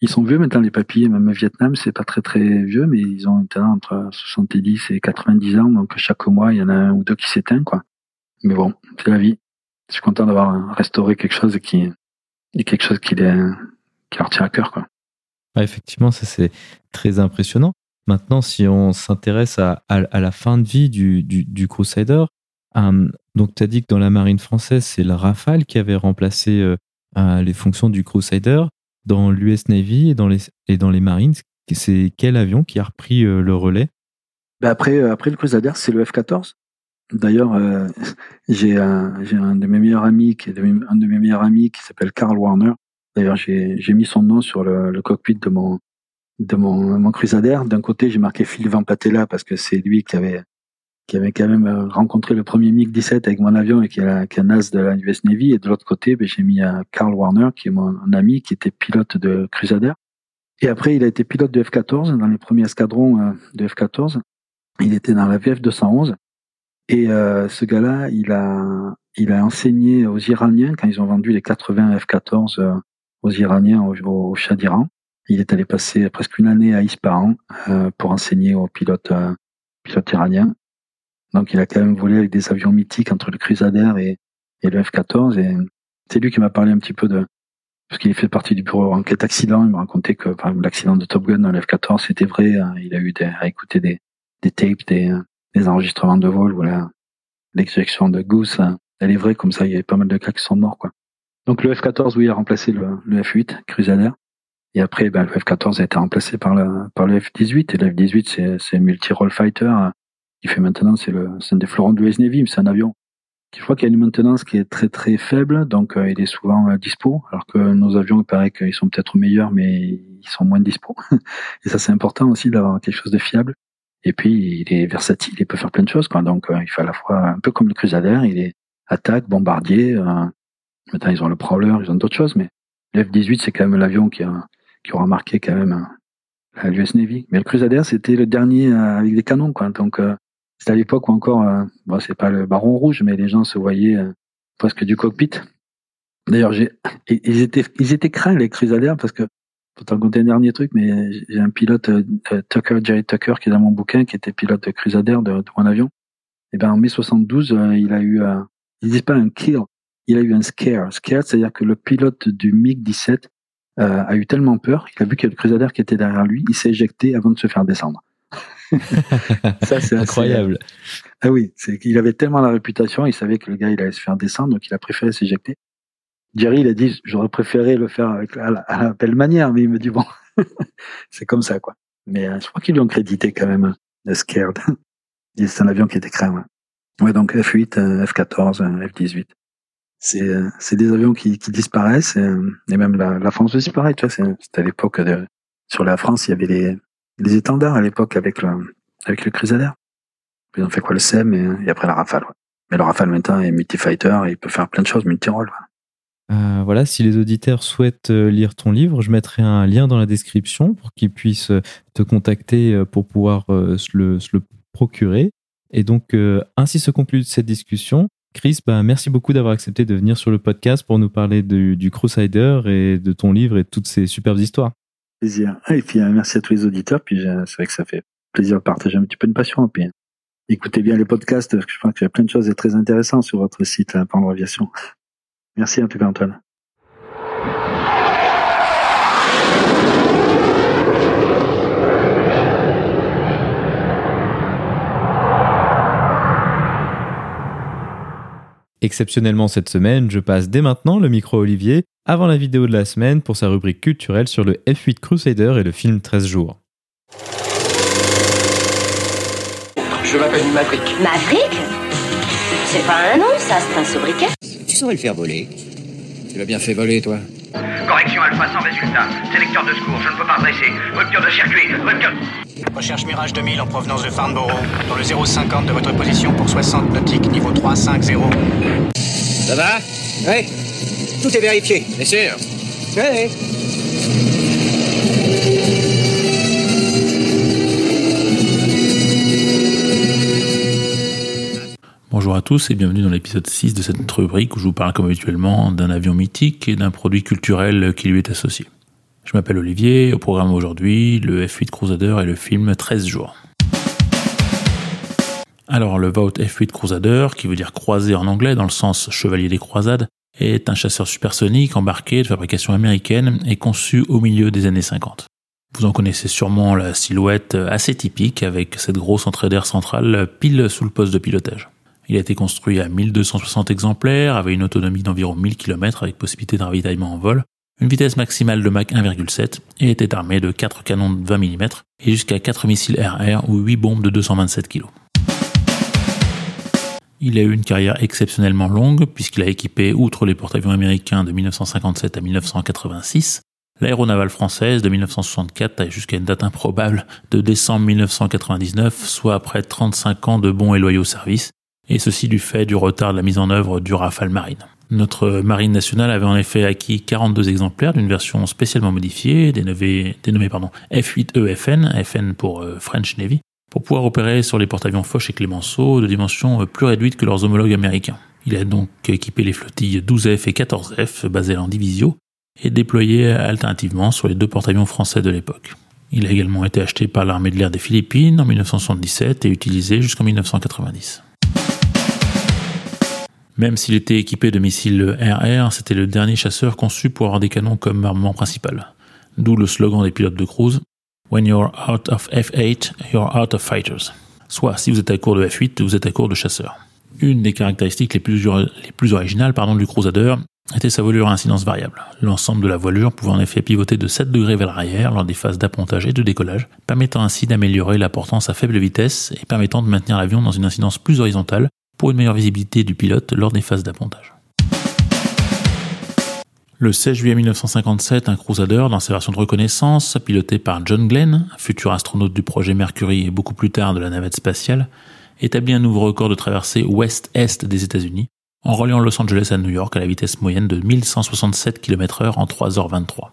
ils, sont vieux maintenant les papilles. Même au Vietnam, c'est pas très très vieux, mais ils ont maintenant entre 70 et 90 ans, donc chaque mois il y en a un ou deux qui s'éteint, quoi. Mais bon, c'est la vie. Je suis content d'avoir restauré quelque chose qui quelque chose qui, les, qui leur tient à cœur, quoi. effectivement, ça c'est très impressionnant. Maintenant, si on s'intéresse à, la fin de vie du, du, du Crusader, euh, donc, tu as dit que dans la marine française, c'est le Rafale qui avait remplacé euh, euh, les fonctions du Crusader. Dans l'US Navy et dans les, et dans les Marines, c'est quel avion qui a repris le relais? Ben après, après le Crusader, c'est le F-14. D'ailleurs, [laughs] j'ai un, un, de mes meilleurs amis qui un de mes meilleurs amis qui s'appelle Carl Warner. D'ailleurs, j'ai mis son nom sur le, le, cockpit de mon de mon, mon Crusader. D'un côté, j'ai marqué Phil Van Patella parce que c'est lui qui avait qui avait quand même euh, rencontré le premier MiG-17 avec mon avion et qui est, un as de la US Navy. Et de l'autre côté, ben, j'ai mis à Carl Warner, qui est mon ami, qui était pilote de Crusader. Et après, il a été pilote de F-14 dans les premiers escadrons euh, de F-14. Il était dans la VF 211. Et euh, ce gars-là, il a, il a enseigné aux Iraniens quand ils ont vendu les 80 F-14 aux Iraniens au, au, d'Iran. Il est allé passer presque une année à Ispahan pour enseigner aux pilotes, pilotes iraniens. Donc il a quand même volé avec des avions mythiques entre le Crusader et, le F-14. Et c'est lui qui m'a parlé un petit peu de... Parce qu'il fait partie du bureau enquête accident. Il m'a raconté que l'accident de Top Gun dans le F-14, c'était vrai. Hein. Il a eu des, à écouter des, tapes, des, des enregistrements de vol. Voilà. L'exécution de Goose, hein. elle est vraie. Comme ça, il y avait pas mal de cas qui sont morts. quoi. Donc le F-14, oui, a remplacé le, le F-8, Crusader. Et après, ben, le F-14 a été remplacé par le, par le F-18. Et le F-18, c'est multi-role fighter qui fait maintenant, c'est un des fleurons de l'US Navy, mais c'est un avion. Je crois qu'il y a une maintenance qui est très très faible, donc euh, il est souvent euh, dispo, alors que nos avions, il paraît qu'ils sont peut-être meilleurs, mais ils sont moins dispo. [laughs] Et ça, c'est important aussi d'avoir quelque chose de fiable. Et puis, il est versatile, il peut faire plein de choses, quoi. Donc, euh, il fait à la fois, un peu comme le Crusader, il est attaque, bombardier. maintenant, ils ont le Prowler, ils ont d'autres choses, mais le F-18, c'est quand même l'avion qui, qui aura marqué quand même l'US Navy. Mais le Crusader, c'était le dernier avec des canons, quoi. Donc, c'est à l'époque où encore, euh, bon, c'est pas le baron rouge, mais les gens se voyaient euh, presque du cockpit. D'ailleurs, ils étaient, ils étaient craints les Crusaders parce que, pour t'en compter un dernier truc, mais j'ai un pilote euh, Tucker, Jerry Tucker, qui est dans mon bouquin, qui était pilote de Crusader de, de mon avion. Et ben en mai 72, il a eu, ils disent pas un kill, il a eu un scare. Scare, c'est-à-dire que le pilote du MiG 17 a eu tellement peur, il a vu qu'il y a le Crusader qui était derrière lui, il s'est éjecté avant de se faire descendre. Ça, c'est [laughs] incroyable. Ah oui, c'est qu'il avait tellement la réputation, il savait que le gars, il allait se faire descendre, donc il a préféré s'éjecter. Jerry, il a dit, j'aurais préféré le faire avec, à, la, belle manière, mais il me dit, bon, [laughs] c'est comme ça, quoi. Mais euh, je crois qu'ils lui ont crédité quand même, le Scared. [laughs] c'est un avion qui était craint, ouais. donc F8, F14, F18. C'est, euh, c'est des avions qui, qui disparaissent, et, euh, et même la, la France aussi pareil, tu vois, c'est, à l'époque de, sur la France, il y avait les, des étendards à l'époque avec le, avec le Crusader. Ils ont fait quoi le SEM et, après la Rafale. Mais le Rafale maintenant est multi-fighter et il peut faire plein de choses, multi-rôle. Euh, voilà, si les auditeurs souhaitent euh, lire ton livre, je mettrai un lien dans la description pour qu'ils puissent euh, te contacter pour pouvoir se le, procurer. Et donc, ainsi se conclut cette discussion. Chris, bah, merci beaucoup d'avoir accepté de venir sur le podcast pour nous parler du, Crusader et de ton livre et de toutes ces superbes histoires. Plaisir. Ah, et puis merci à tous les auditeurs. Puis c'est vrai que ça fait plaisir de partager un petit peu de passion. Puis écoutez bien les podcasts. Je pense qu'il y a plein de choses très intéressantes sur votre site Pendant Aviation. Merci en tout cas Antoine. Exceptionnellement cette semaine, je passe dès maintenant le micro à Olivier avant la vidéo de la semaine pour sa rubrique culturelle sur le F8 Crusader et le film 13 jours. Je m'appelle Maverick. Maverick? C'est pas un nom ça, c'est un sobriquet Tu saurais le faire voler. Tu l'as bien fait voler, toi. Correction alpha sans résultat. Sélecteur de secours, je ne peux pas dresser. Rupture de circuit, rupture... Recherche Mirage 2000 en provenance de Farnborough, dans le 050 de votre position pour 60 nautiques, niveau 350. Ça va? Oui. Tout est vérifié. Bien sûr. Oui. Bonjour à tous et bienvenue dans l'épisode 6 de cette rubrique où je vous parle comme habituellement d'un avion mythique et d'un produit culturel qui lui est associé. Je m'appelle Olivier, au programme aujourd'hui, le F8 Crusader et le film 13 jours. Alors le Vout F8 Crusader, qui veut dire croisé en anglais dans le sens chevalier des croisades, est un chasseur supersonique embarqué de fabrication américaine et conçu au milieu des années 50. Vous en connaissez sûrement la silhouette assez typique avec cette grosse entrée d'air centrale pile sous le poste de pilotage. Il a été construit à 1260 exemplaires, avait une autonomie d'environ 1000 km avec possibilité de ravitaillement en vol, une vitesse maximale de Mach 1,7 et était armé de 4 canons de 20 mm et jusqu'à 4 missiles RR ou 8 bombes de 227 kg. Il a eu une carrière exceptionnellement longue puisqu'il a équipé, outre les porte-avions américains de 1957 à 1986, l'aéronavale française de 1964 jusqu'à une date improbable de décembre 1999, soit après 35 ans de bons et loyaux services, et ceci du fait du retard de la mise en œuvre du Rafale Marine. Notre marine nationale avait en effet acquis 42 exemplaires d'une version spécialement modifiée, dénommée, pardon, F8EFN, e FN pour euh, French Navy, pour pouvoir opérer sur les porte-avions Foch et Clemenceau de dimensions euh, plus réduites que leurs homologues américains. Il a donc équipé les flottilles 12F et 14F basées en division et déployé alternativement sur les deux porte-avions français de l'époque. Il a également été acheté par l'armée de l'air des Philippines en 1977 et utilisé jusqu'en 1990. Même s'il était équipé de missiles RR, c'était le dernier chasseur conçu pour avoir des canons comme armement principal. D'où le slogan des pilotes de cruise When you're out of F8, you're out of fighters. Soit, si vous êtes à court de F8, vous êtes à court de chasseurs. Une des caractéristiques les plus, les plus originales du Crusader était sa voilure à incidence variable. L'ensemble de la voilure pouvait en effet pivoter de 7 degrés vers l'arrière lors des phases d'appontage et de décollage, permettant ainsi d'améliorer la portance à faible vitesse et permettant de maintenir l'avion dans une incidence plus horizontale pour une meilleure visibilité du pilote lors des phases d'appontage. Le 16 juillet 1957, un Crusader, dans sa version de reconnaissance, piloté par John Glenn, futur astronaute du projet Mercury et beaucoup plus tard de la navette spatiale, établit un nouveau record de traversée ouest-est des États-Unis, en reliant Los Angeles à New York à la vitesse moyenne de 1167 km/h en 3h23.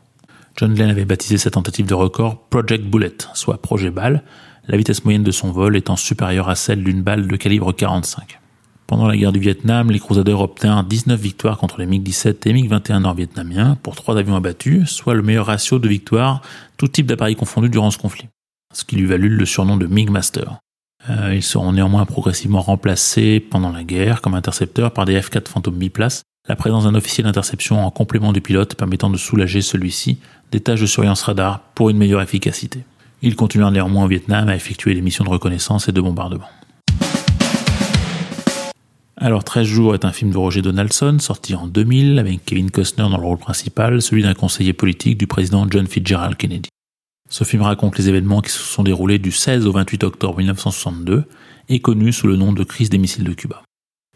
John Glenn avait baptisé cette tentative de record Project Bullet, soit projet balle, la vitesse moyenne de son vol étant supérieure à celle d'une balle de calibre 45. Pendant la guerre du Vietnam, les Crusaders obtinrent 19 victoires contre les MiG-17 et MiG-21 nord-vietnamiens pour 3 avions abattus, soit le meilleur ratio de victoires, tout type d'appareils confondus durant ce conflit. Ce qui lui valut le surnom de MiG Master. Euh, ils seront néanmoins progressivement remplacés pendant la guerre comme intercepteurs par des F-4 Phantom biplace, la présence d'un officier d'interception en complément du pilote permettant de soulager celui-ci des tâches de surveillance radar pour une meilleure efficacité. Ils continuèrent néanmoins au Vietnam à effectuer des missions de reconnaissance et de bombardement. Alors 13 jours est un film de Roger Donaldson sorti en 2000 avec Kevin Costner dans le rôle principal, celui d'un conseiller politique du président John Fitzgerald Kennedy. Ce film raconte les événements qui se sont déroulés du 16 au 28 octobre 1962 et connu sous le nom de crise des missiles de Cuba.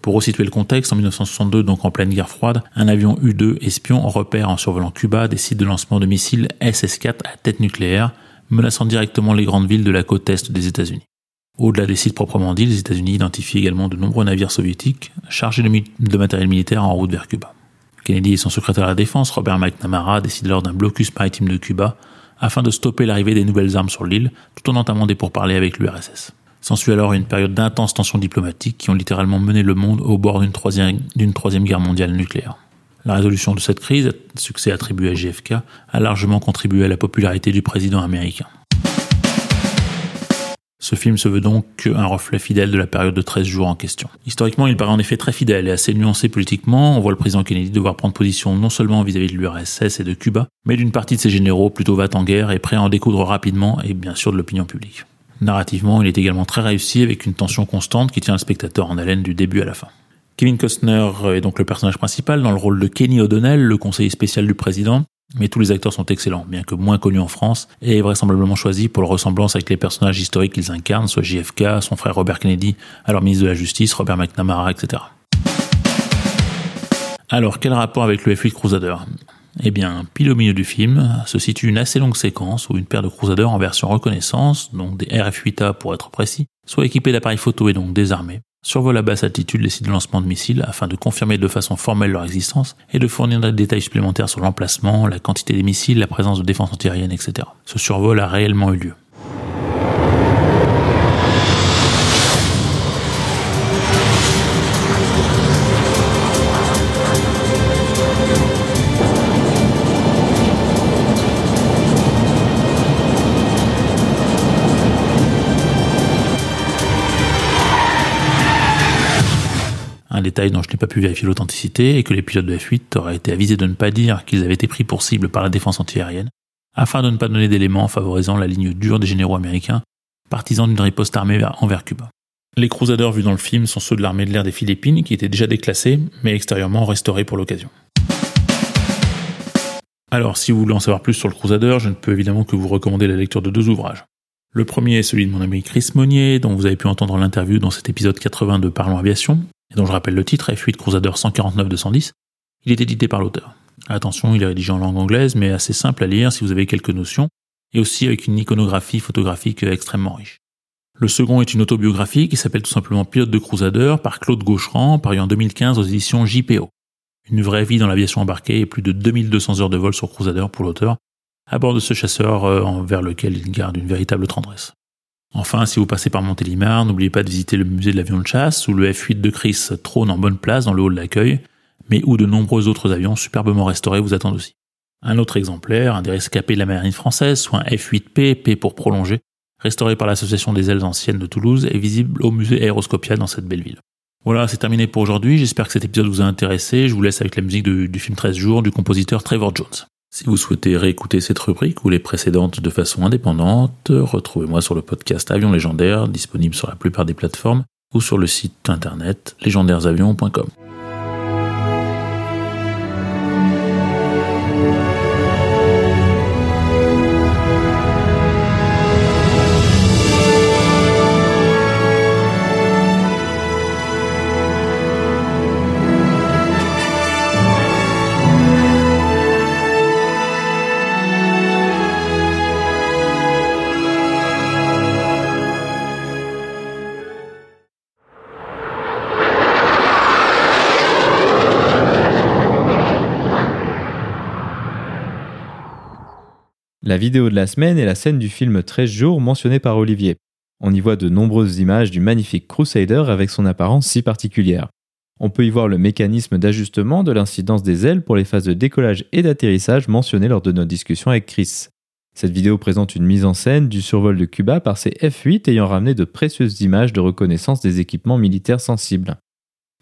Pour resituer le contexte, en 1962, donc en pleine guerre froide, un avion U-2 espion repère en survolant Cuba sites de lancement de missiles SS-4 à tête nucléaire menaçant directement les grandes villes de la côte est des États-Unis. Au-delà des sites proprement dits, les États-Unis identifient également de nombreux navires soviétiques chargés de, matériel militaire en route vers Cuba. Kennedy et son secrétaire à la défense, Robert McNamara, décident alors d'un blocus maritime de Cuba afin de stopper l'arrivée des nouvelles armes sur l'île, tout en entamant des pourparlers avec l'URSS. S'ensuit alors une période d'intenses tensions diplomatiques qui ont littéralement mené le monde au bord d'une troisième, troisième guerre mondiale nucléaire. La résolution de cette crise, succès attribué à JFK, a largement contribué à la popularité du président américain. Ce film se veut donc un reflet fidèle de la période de 13 jours en question. Historiquement, il paraît en effet très fidèle et assez nuancé politiquement. On voit le président Kennedy devoir prendre position non seulement vis-à-vis de l'URSS et de Cuba, mais d'une partie de ses généraux plutôt va en guerre et prêts à en découdre rapidement et bien sûr de l'opinion publique. Narrativement, il est également très réussi avec une tension constante qui tient le spectateur en haleine du début à la fin. Kevin Costner est donc le personnage principal dans le rôle de Kenny O'Donnell, le conseiller spécial du président, mais tous les acteurs sont excellents, bien que moins connus en France, et vraisemblablement choisis pour leur ressemblance avec les personnages historiques qu'ils incarnent, soit JFK, son frère Robert Kennedy, alors ministre de la Justice, Robert McNamara, etc. Alors, quel rapport avec le F-8 Crusader? Eh bien, pile au milieu du film, se situe une assez longue séquence où une paire de Crusader en version reconnaissance, donc des RF-8A pour être précis, soit équipés d'appareils photo et donc désarmés, survole à basse altitude les sites de lancement de missiles afin de confirmer de façon formelle leur existence et de fournir des détails supplémentaires sur l'emplacement, la quantité des missiles, la présence de défense antiaérienne, etc. Ce survol a réellement eu lieu. Détail dont je n'ai pas pu vérifier l'authenticité et que les pilotes de F8 auraient été avisés de ne pas dire qu'ils avaient été pris pour cible par la défense antiaérienne, afin de ne pas donner d'éléments favorisant la ligne dure des généraux américains, partisans d'une riposte armée envers Cuba. Les Crusaders vus dans le film sont ceux de l'armée de l'air des Philippines qui étaient déjà déclassés, mais extérieurement restaurés pour l'occasion. Alors, si vous voulez en savoir plus sur le Crusader, je ne peux évidemment que vous recommander la lecture de deux ouvrages. Le premier est celui de mon ami Chris Monnier, dont vous avez pu entendre l'interview dans cet épisode 80 de Parlons Aviation, et dont je rappelle le titre, F8 Crusader 149-210, il est édité par l'auteur. Attention, il est rédigé en langue anglaise, mais assez simple à lire si vous avez quelques notions, et aussi avec une iconographie photographique extrêmement riche. Le second est une autobiographie qui s'appelle tout simplement Pilote de Crusader par Claude Gaucherand, paru en 2015 aux éditions JPO. Une vraie vie dans l'aviation embarquée et plus de 2200 heures de vol sur Crusader pour l'auteur, à bord de ce chasseur euh, envers lequel il garde une véritable tendresse. Enfin, si vous passez par Montélimar, n'oubliez pas de visiter le musée de l'avion de chasse, où le F-8 de Chris trône en bonne place dans le hall d'accueil, mais où de nombreux autres avions superbement restaurés vous attendent aussi. Un autre exemplaire, un des rescapés de la marine française, soit un F-8P, P pour prolonger, restauré par l'Association des ailes anciennes de Toulouse, est visible au musée Aéroscopia dans cette belle ville. Voilà, c'est terminé pour aujourd'hui. J'espère que cet épisode vous a intéressé. Je vous laisse avec la musique du film 13 jours du compositeur Trevor Jones. Si vous souhaitez réécouter cette rubrique ou les précédentes de façon indépendante, retrouvez-moi sur le podcast Avion Légendaire, disponible sur la plupart des plateformes, ou sur le site internet légendairesavions.com. La vidéo de la semaine est la scène du film 13 jours mentionné par Olivier. On y voit de nombreuses images du magnifique Crusader avec son apparence si particulière. On peut y voir le mécanisme d'ajustement de l'incidence des ailes pour les phases de décollage et d'atterrissage mentionnées lors de notre discussion avec Chris. Cette vidéo présente une mise en scène du survol de Cuba par ces F-8 ayant ramené de précieuses images de reconnaissance des équipements militaires sensibles.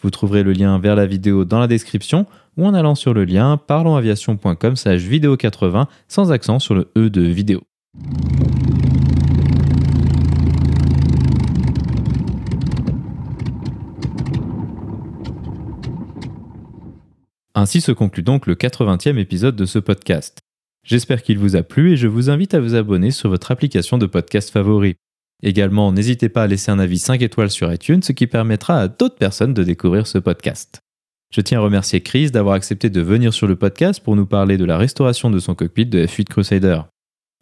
Vous trouverez le lien vers la vidéo dans la description ou en allant sur le lien parlonsaviation.com vidéo 80 sans accent sur le E de vidéo. Ainsi se conclut donc le 80e épisode de ce podcast. J'espère qu'il vous a plu et je vous invite à vous abonner sur votre application de podcast favori. Également, n'hésitez pas à laisser un avis 5 étoiles sur iTunes, ce qui permettra à d'autres personnes de découvrir ce podcast. Je tiens à remercier Chris d'avoir accepté de venir sur le podcast pour nous parler de la restauration de son cockpit de F8 Crusader.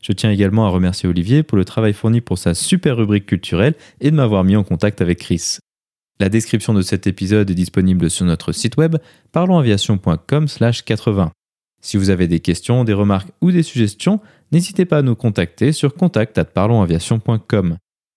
Je tiens également à remercier Olivier pour le travail fourni pour sa super rubrique culturelle et de m'avoir mis en contact avec Chris. La description de cet épisode est disponible sur notre site web parlonsaviation.com/80. Si vous avez des questions, des remarques ou des suggestions, n'hésitez pas à nous contacter sur contact@parlonsaviation.com.